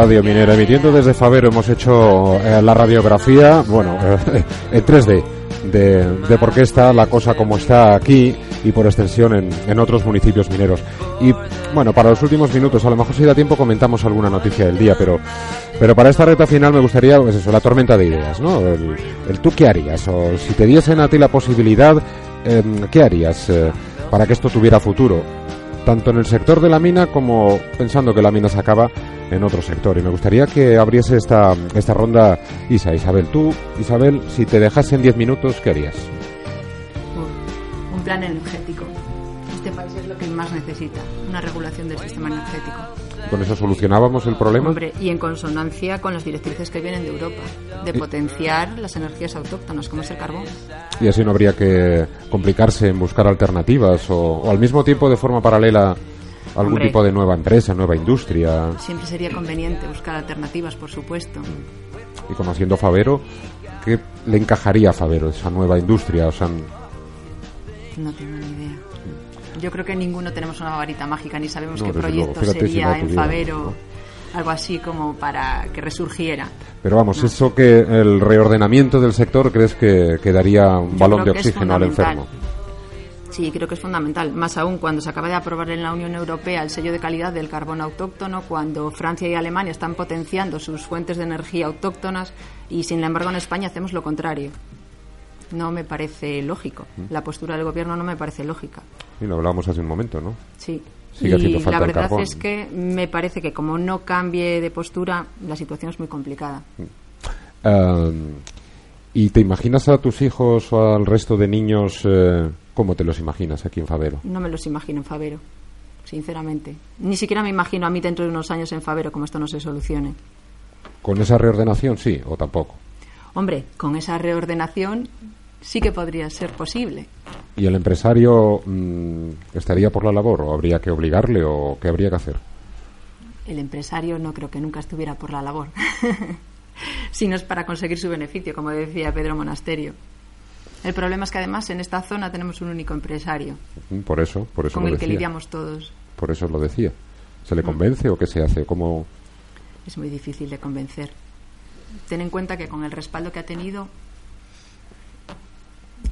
Radio Minera, emitiendo desde Favero, hemos hecho eh, la radiografía, bueno, eh, en 3D, de, de por qué está la cosa como está aquí y por extensión en, otros municipios mineros. Y bueno, para los últimos minutos, a lo mejor si da tiempo comentamos alguna noticia del día, pero, pero para esta reta final me gustaría, pues eso, la tormenta de ideas, ¿no? El, tú qué harías, o si te diesen a ti la posibilidad, eh, ¿qué harías eh, para que esto tuviera futuro? Tanto en el sector de la mina como pensando que la mina se acaba en otro sector. Y me gustaría que abriese esta, esta ronda Isa, Isabel. Tú, Isabel, si te dejasen 10 minutos, ¿qué harías? Un plan energético. Este país es lo que más necesita, una regulación del sistema energético. ¿Con eso solucionábamos el problema? Hombre, y en consonancia con las directrices que vienen de Europa, de potenciar las energías autóctonas, como es el carbón. Y así no habría que complicarse en buscar alternativas o, o al mismo tiempo de forma paralela algún Hombre, tipo de nueva empresa, nueva industria. Siempre sería conveniente buscar alternativas, por supuesto. Y conociendo Favero, ¿qué le encajaría a Favero esa nueva industria? O sea, no tengo ni idea. Yo creo que ninguno tenemos una varita mágica ni sabemos no, qué proyecto sería si en Favero. ¿no? Algo así como para que resurgiera. Pero vamos, no. eso que el reordenamiento del sector crees que, que daría un Yo balón de oxígeno al enfermo. Sí, creo que es fundamental. Más aún cuando se acaba de aprobar en la Unión Europea el sello de calidad del carbón autóctono, cuando Francia y Alemania están potenciando sus fuentes de energía autóctonas y, sin embargo, en España hacemos lo contrario. No me parece lógico. La postura del gobierno no me parece lógica. Y lo hablábamos hace un momento, ¿no? Sí. Sigue y falta la verdad es que me parece que como no cambie de postura, la situación es muy complicada. Ah, ¿Y te imaginas a tus hijos o al resto de niños eh, cómo te los imaginas aquí en Favero? No me los imagino en Favero, sinceramente. Ni siquiera me imagino a mí dentro de unos años en Favero como esto no se solucione. ¿Con esa reordenación sí o tampoco? Hombre, con esa reordenación sí que podría ser posible. ¿Y el empresario mm, estaría por la labor o habría que obligarle o qué habría que hacer? El empresario no creo que nunca estuviera por la labor, si no es para conseguir su beneficio, como decía Pedro Monasterio. El problema es que además en esta zona tenemos un único empresario, Mm, Por eso, por eso con lo el que lidiamos todos. Por eso lo decía. ¿Se le convence o qué se hace? ¿Cómo? Es muy difícil de convencer. Ten en cuenta que con el respaldo que ha tenido,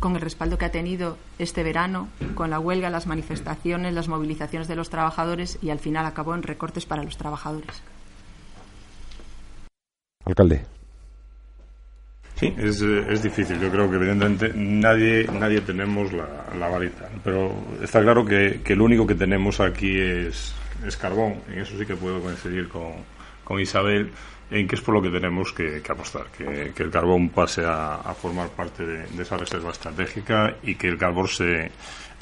con el respaldo que ha tenido este verano, con la huelga, las manifestaciones, las movilizaciones de los trabajadores y al final acabó en recortes para los trabajadores. Alcalde. Sí, es, eh, es difícil. Yo creo que evidentemente nadie, nadie tenemos la, la varita. Pero está claro que, que lo único que tenemos aquí es, es carbón. En eso sí que puedo coincidir con, con Isabel en que es por lo que tenemos que, apostar. Que, que el carbón pase a, a formar parte de, de esa reserva estratégica y que el carbón se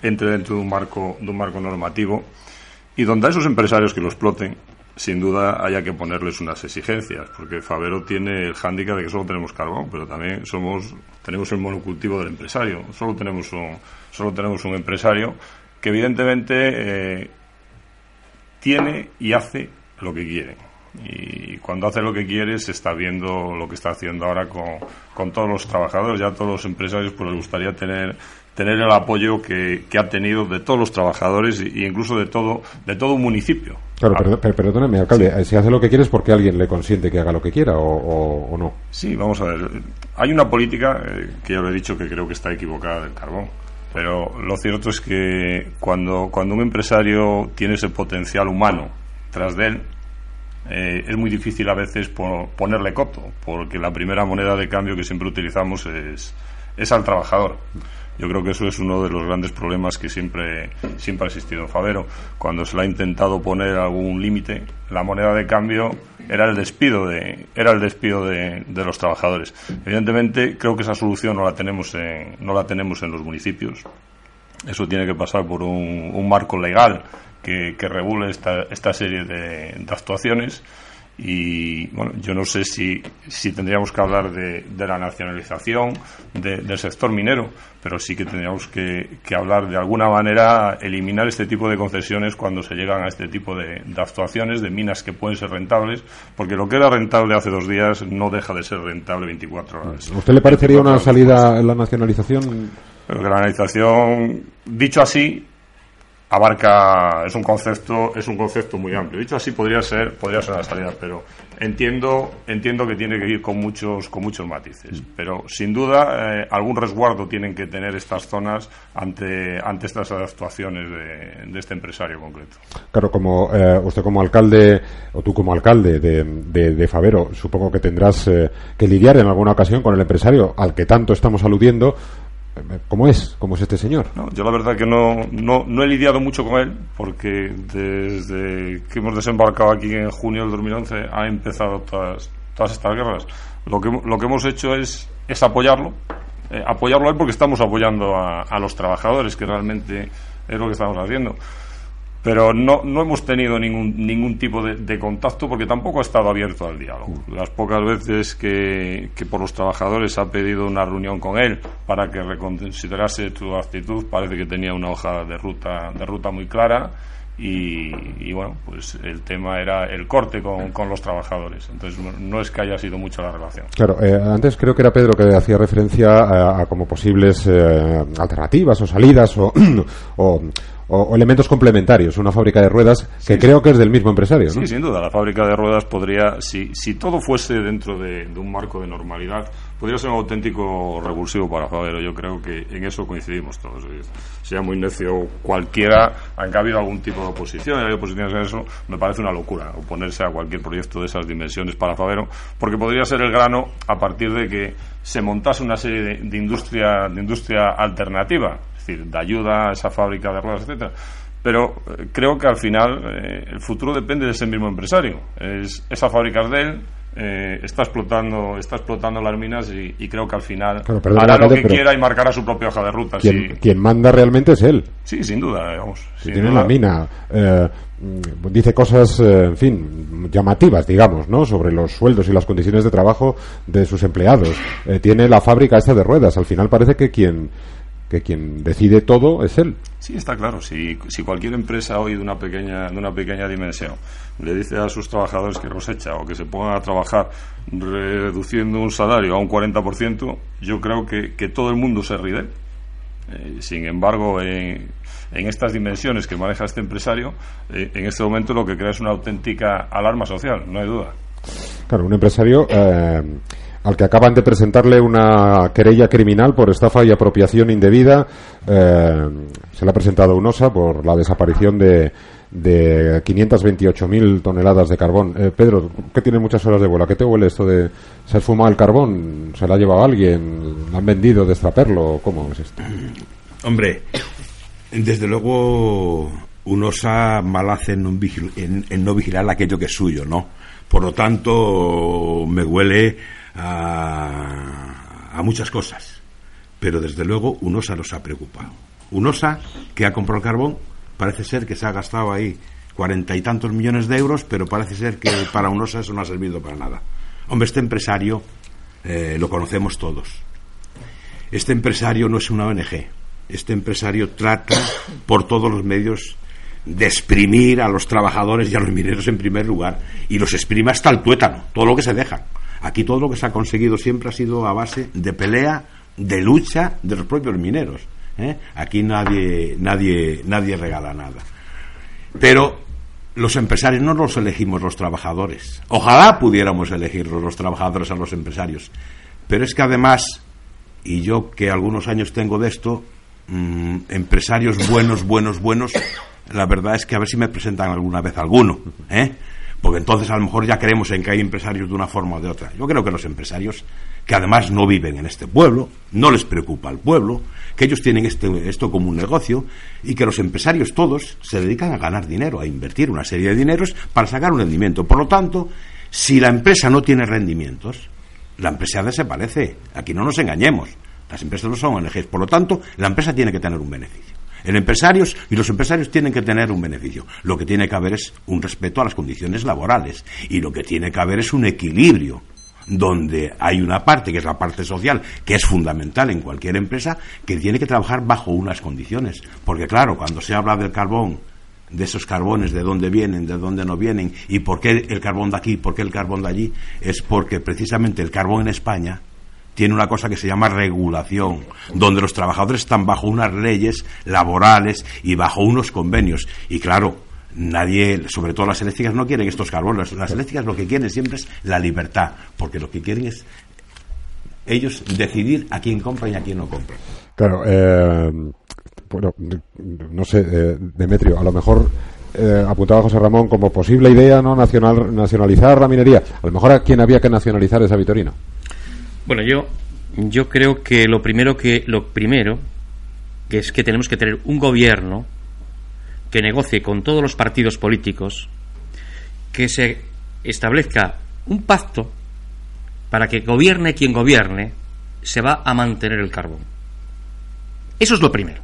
entre dentro de un marco, de un marco normativo y donde a esos empresarios que lo exploten sin duda haya que ponerles unas exigencias, porque Favero tiene el hándicap de que solo tenemos carbón, pero también somos tenemos el monocultivo del empresario. Solo tenemos un, solo tenemos un empresario que evidentemente eh, tiene y hace lo que quiere. Y cuando hace lo que quiere se está viendo lo que está haciendo ahora con, con todos los trabajadores. Ya todos los empresarios pues les gustaría tener tener el apoyo que, que ha tenido de todos los trabajadores e incluso de todo de todo un municipio. Claro, Ah, pero, pero- perdóname, alcalde, eh, si hace lo que quiere es porque alguien le consiente que haga lo que quiera o, o- o no. Sí, vamos a ver. Hay una política eh, que ya lo he dicho que creo que está equivocada del carbón. Pero lo cierto es que cuando, cuando un empresario tiene ese potencial humano tras de él, eh, es muy difícil a veces po- ponerle coto, porque la primera moneda de cambio que siempre utilizamos es, es al trabajador. Yo creo que eso es uno de los grandes problemas que siempre, siempre ha existido en Favero. Cuando se le ha intentado poner algún límite, la moneda de cambio era el despido de, era el despido de, de los trabajadores. Evidentemente, creo que esa solución no la tenemos en, no la tenemos en los municipios. Eso tiene que pasar por un, marco legal que, que regule esta, esta serie de actuaciones. Y bueno, yo no sé si, si tendríamos que hablar de, de la nacionalización de- del sector minero, pero sí que tendríamos que, que hablar de alguna manera eliminar este tipo de concesiones cuando se llegan a este tipo de, de actuaciones, de minas que pueden ser rentables, porque lo que era rentable hace dos días no deja de ser rentable 24 horas. ¿A usted le parecería 24 una salida en la nacionalización? pero que la analización, dicho así, abarca es un concepto es un concepto muy amplio. Dicho así podría ser podría ser la salida, pero entiendo entiendo que tiene que ir con muchos con muchos matices. Pero sin duda eh, algún resguardo tienen que tener estas zonas ante ante estas actuaciones de, de este empresario concreto. Claro, como eh, usted como alcalde, o tú como alcalde de, de- de Favero, supongo que tendrás eh, que lidiar en alguna ocasión con el empresario al que tanto estamos aludiendo. ¿Cómo es? ¿Cómo es este señor? No, yo la verdad que no, no, no he lidiado mucho con él porque desde que hemos desembarcado aquí en junio del 2011 han empezado todas, todas estas guerras. Lo que, lo que hemos hecho es, es apoyarlo, eh, apoyarlo a él porque estamos apoyando a los trabajadores, que realmente es lo que estamos haciendo. Pero no, no hemos tenido ningún, ningún tipo de, de contacto porque tampoco ha estado abierto al diálogo. Las pocas veces que, que por los trabajadores ha pedido una reunión con él para que reconsiderase su actitud, parece que tenía una hoja de ruta, de ruta muy clara y, y bueno, pues el tema era el corte con, con los trabajadores. Entonces no, es que haya sido mucho la relación. Claro, eh, antes creo que era Pedro que hacía referencia a, a como posibles eh, alternativas o salidas o, o, o elementos complementarios. Una fábrica de ruedas que creo que es del mismo empresario, ¿no? Sí, sin duda. La fábrica de ruedas podría, si, si todo fuese dentro de, de un marco de normalidad, podría ser un auténtico revulsivo para Favero. Yo creo que en eso coincidimos todos. Sea muy necio cualquiera, aunque ha habido algún tipo de oposición, hay oposiciones en eso, me parece una locura oponerse a cualquier proyecto de esas dimensiones para Favero, porque podría ser el grano a partir de que se montase una serie de, de industria, de industria alternativa, es decir, de ayuda a esa fábrica de ruedas, etcétera. Pero eh, creo que al final eh, el futuro depende de ese mismo empresario. Es, esa fábrica es de él, eh, está explotando está explotando las minas y, y creo que al final Claro, hará lo que quiera y marcará su propia hoja de ruta. Quien, sí. quien manda realmente es él. Sí, sin duda, digamos. que sin tiene duda. la mina. Eh, dice cosas, eh, en fin, llamativas, digamos, ¿no? Sobre los sueldos y las condiciones de trabajo de sus empleados. Eh, tiene la fábrica esta de ruedas. Al final parece que quien que quien decide todo es él. Sí, está claro. Si, si cualquier empresa hoy de una pequeña de una pequeña dimensión le dice a sus trabajadores que los echa o que se pongan a trabajar reduciendo un salario a un 40%, yo creo que, que todo el mundo se ríe. Eh, sin embargo, en, estas dimensiones que maneja este empresario, eh, en este momento lo que crea es una auténtica alarma social, no hay duda. Claro, un empresario eh, al que acaban de presentarle una querella criminal por estafa y apropiación indebida. se le ha presentado un OSA por la desaparición de, de 528.000 toneladas de carbón. Eh, Pedro, que tiene muchas horas de vuelo, ¿a qué te huele esto de se ha esfumado el carbón? ¿Se lo ha llevado alguien? ¿Han vendido de extraperlo? ¿Cómo es esto? Hombre, desde luego un osa mal hace en, en- en no vigilar aquello que es suyo, ¿no? Por lo tanto, me huele a, a muchas cosas. Pero desde luego un osa nos ha preocupado. Un osa que ha comprado el carbón, parece ser que se ha gastado ahí cuarenta y tantos millones de euros, pero parece ser que para un osa eso no ha servido para nada. Hombre, este empresario eh, lo conocemos todos. Este empresario no es una ONG. Este empresario trata por todos los medios de exprimir a los trabajadores y a los mineros en primer lugar y los exprime hasta el tuétano, todo lo que se dejan. Aquí todo lo que se ha conseguido siempre ha sido a base de pelea, de lucha de los propios mineros. ¿Eh? Aquí nadie, nadie, nadie regala nada. Pero los empresarios no los elegimos los trabajadores. Ojalá pudiéramos elegirlos los trabajadores a los empresarios. Pero es que además, y yo que algunos años tengo de esto, mm, empresarios buenos, buenos, buenos, la verdad es que a ver si me presentan alguna vez alguno, ¿eh? Porque entonces a lo mejor ya creemos en que hay empresarios de una forma o de otra. Yo creo que los empresarios, que además no viven en este pueblo, no les preocupa el pueblo, que ellos tienen este- esto como un negocio y que los empresarios todos se dedican a ganar dinero, a invertir una serie de dineros para sacar un rendimiento. Por lo tanto, si la empresa no tiene rendimientos, la empresa desaparece. Aquí no nos engañemos. Las empresas no son ONGs. Por lo tanto, la empresa tiene que tener un beneficio. El empresarios y los empresarios tienen que tener un beneficio. Lo que tiene que haber es un respeto a las condiciones laborales y lo que tiene que haber es un equilibrio donde hay una parte que es la parte social que es fundamental en cualquier empresa que tiene que trabajar bajo unas condiciones porque claro cuando se habla del carbón de esos carbones, de dónde vienen, de dónde no vienen, y por qué el carbón de aquí, por qué el carbón de allí, es porque precisamente el carbón en España tiene una cosa que se llama regulación, donde los trabajadores están bajo unas leyes laborales y bajo unos convenios. Y claro, nadie, sobre todo las eléctricas, no quieren estos carbones. Las eléctricas lo que quieren siempre es la libertad, porque lo que quieren es ellos decidir a quién compran y a quién no compran. Claro, eh, bueno, no sé, eh, Demetrio, a lo mejor eh, apuntaba José Ramón como posible idea no nacional nacionalizar la minería. A lo mejor a quién había que nacionalizar esa Vitorina. Bueno, yo, yo creo que lo primero que lo primero que es que tenemos que tener un gobierno que negocie con todos los partidos políticos, que se establezca un pacto para que gobierne quien gobierne, se va a mantener el carbón. Eso es lo primero.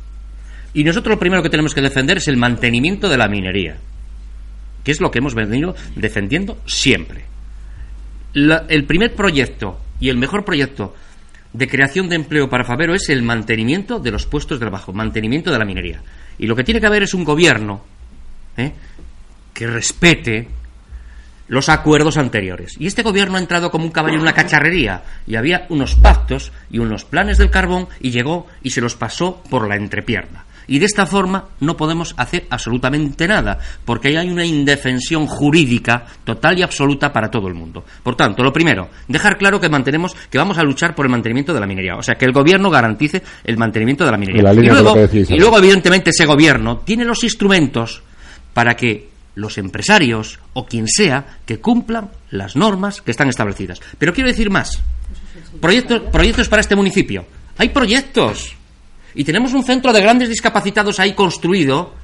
Y nosotros lo primero que tenemos que defender es el mantenimiento de la minería, que es lo que hemos venido defendiendo siempre. El primer proyecto y el mejor proyecto de creación de empleo para Favero es el mantenimiento de los puestos de trabajo, mantenimiento de la minería. Y lo que tiene que haber es un gobierno ¿eh? que respete los acuerdos anteriores. Y este gobierno ha entrado como un caballo en una cacharrería y había unos pactos y unos planes del carbón y llegó y se los pasó por la entrepierna. Y de esta forma no podemos hacer absolutamente nada, porque ahí hay una indefensión jurídica total y absoluta para todo el mundo. Por tanto, lo primero, dejar claro que mantenemos, que vamos a luchar por el mantenimiento de la minería. O sea, que el gobierno garantice el mantenimiento de la minería. La de luego, decís, y luego, evidentemente, ese gobierno tiene los instrumentos para que los empresarios o quien sea que cumplan las normas que están establecidas. Pero quiero decir más. Proyectos, proyectos para este municipio. Hay proyectos. Y tenemos un centro de grandes discapacitados ahí construido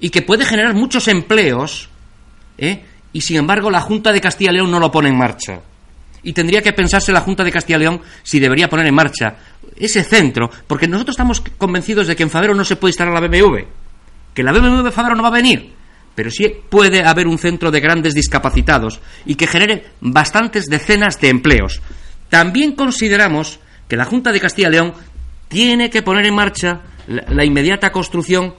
y que puede generar muchos empleos. ¿eh? Y sin embargo, la Junta de Castilla y León no lo pone en marcha. Y tendría que pensarse la Junta de Castilla y León si debería poner en marcha ese centro, porque nosotros estamos convencidos de que en Favero no se puede instalar la BMW. Que la BMW de Favero no va a venir pero sí puede haber un centro de grandes discapacitados y que genere bastantes decenas de empleos. También consideramos que la Junta de Castilla y León tiene que poner en marcha la, inmediata construcción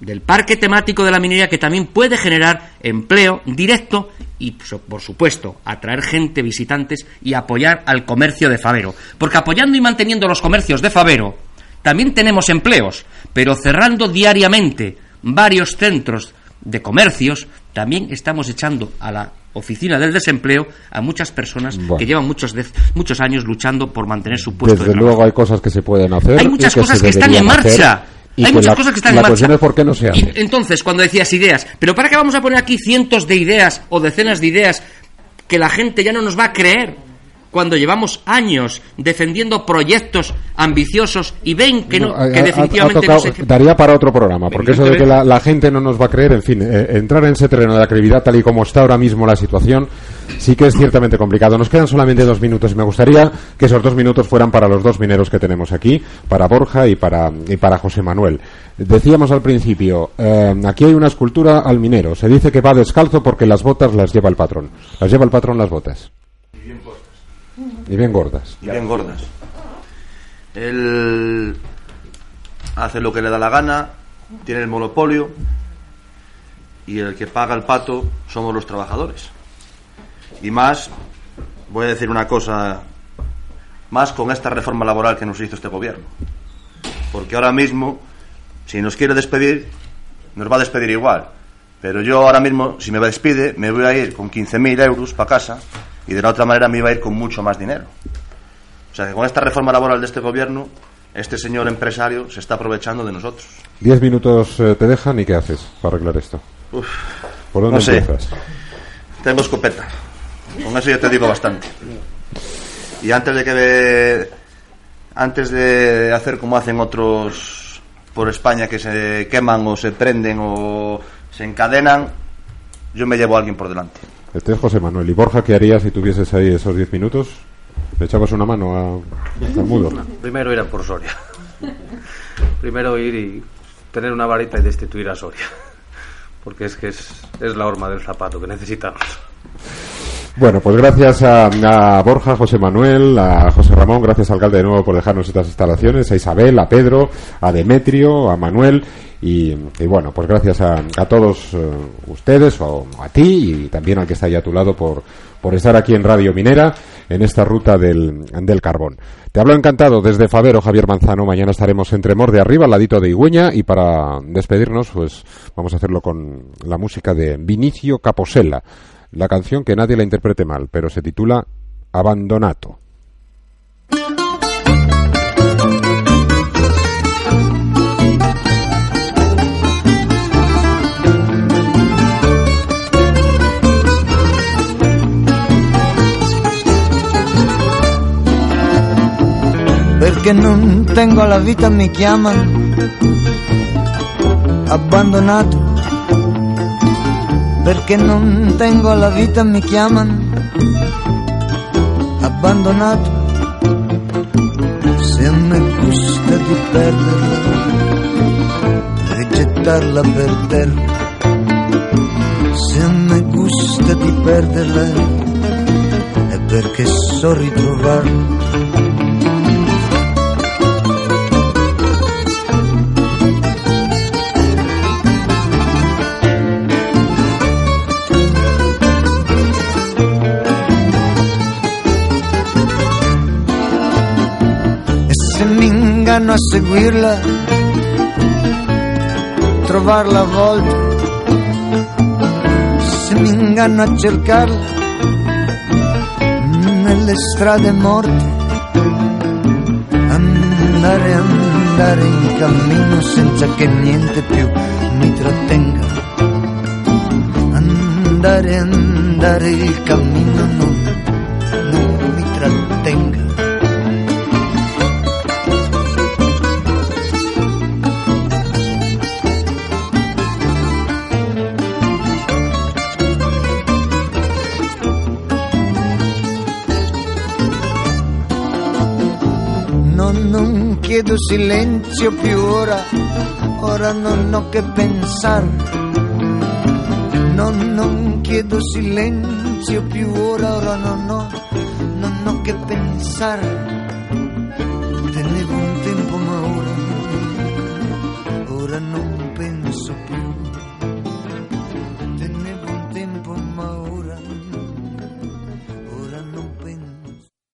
del parque temático de la minería que también puede generar empleo directo y, por supuesto, atraer gente, visitantes y apoyar al comercio de Favero. Porque apoyando y manteniendo los comercios de Favero, también tenemos empleos, pero cerrando diariamente varios centros de comercios, también estamos echando a la oficina del desempleo a muchas personas Bueno. que llevan muchos, de- muchos años luchando por mantener su puesto Desde de trabajo. luego hay cosas que se pueden hacer. Hay y muchas que cosas que están en marcha. y Hay muchas la- cosas que están la en marcha. cuestión es por qué no se hace. Y entonces, cuando decías ideas, ¿pero para qué vamos a poner aquí cientos de ideas o decenas de ideas que la gente ya no nos va a creer? Cuando llevamos años defendiendo proyectos ambiciosos y ven que, no, No, ha- que ha- definitivamente ha tocado- no se... daría para otro programa, porque eso de que la, la gente no nos va a creer, en fin, eh, entrar en ese terreno de la credibilidad tal y como está ahora mismo la situación, sí que es ciertamente complicado. Nos quedan solamente dos minutos y me gustaría que esos dos minutos fueran para los dos mineros que tenemos aquí, para Borja y para, y para José Manuel. Decíamos al principio, eh, aquí hay una escultura al minero. Se dice que va descalzo porque las botas las lleva el patrón. Las lleva el patrón las botas. Y bien gordas. y bien gordas. Él hace lo que le da la gana, tiene el monopolio y el que paga el pato somos los trabajadores. Y más, voy a decir una cosa, más con esta reforma laboral que nos hizo este gobierno. Porque ahora mismo, si nos quiere despedir, nos va a despedir igual. Pero yo ahora mismo, si me despide, me voy a ir con 15.000 euros para casa y de la otra manera me iba a ir con mucho más dinero. O sea que con esta reforma laboral de este gobierno, este señor empresario se está aprovechando de nosotros. Diez minutos eh, te dejan y ¿qué haces para arreglar esto? Uf, ¿Por dónde no sé. empiezas? Tengo escopeta. Con eso ya te digo bastante. Y antes de que antes de hacer como hacen otros por España que se queman o se prenden o se encadenan, yo me llevo a alguien por delante. Este es José Manuel. ¿Y Borja qué harías si tuvieses ahí esos diez minutos? ¿Le echabas una mano a, mudo? Primero ir a por Soria. Primero ir y tener una varita y destituir a Soria. Porque es que es, es la horma del zapato que necesitamos. Bueno, pues gracias a, a Borja, José Manuel, a José Ramón, gracias alcalde de nuevo por dejarnos estas instalaciones, a Isabel, a Pedro, a Demetrio, a Manuel y, bueno, pues gracias a, a todos eh, ustedes o a ti y también al que está ahí a tu lado por, por estar aquí en Radio Minera en esta ruta del, del carbón. Te hablo encantado desde Favero, Javier Manzano. Mañana estaremos entre Mor de Arriba, al ladito de Igüeña y para despedirnos, pues vamos a hacerlo con la música de Vinicio Caposella. La canción que nadie la interprete mal, pero se titula Abandonato. perché non tengo la vita mi chiamano abbandonato perché non tengo la vita mi chiamano abbandonato. Se a me gusta di perderla e gettarla per terra. Se a me gusta di perderla è perché so ritrovarla a seguirla trovar la volta, se mi inganno a cercarla nelle strade morte, andare, andare in cammino senza che niente più mi trattenga, andare, andare il cammino non, non mi trattenga. Chiedo silenzio più ora, ora non ho che pensare. No, non chiedo silenzio più ora, ora non ho, non ho che pensare.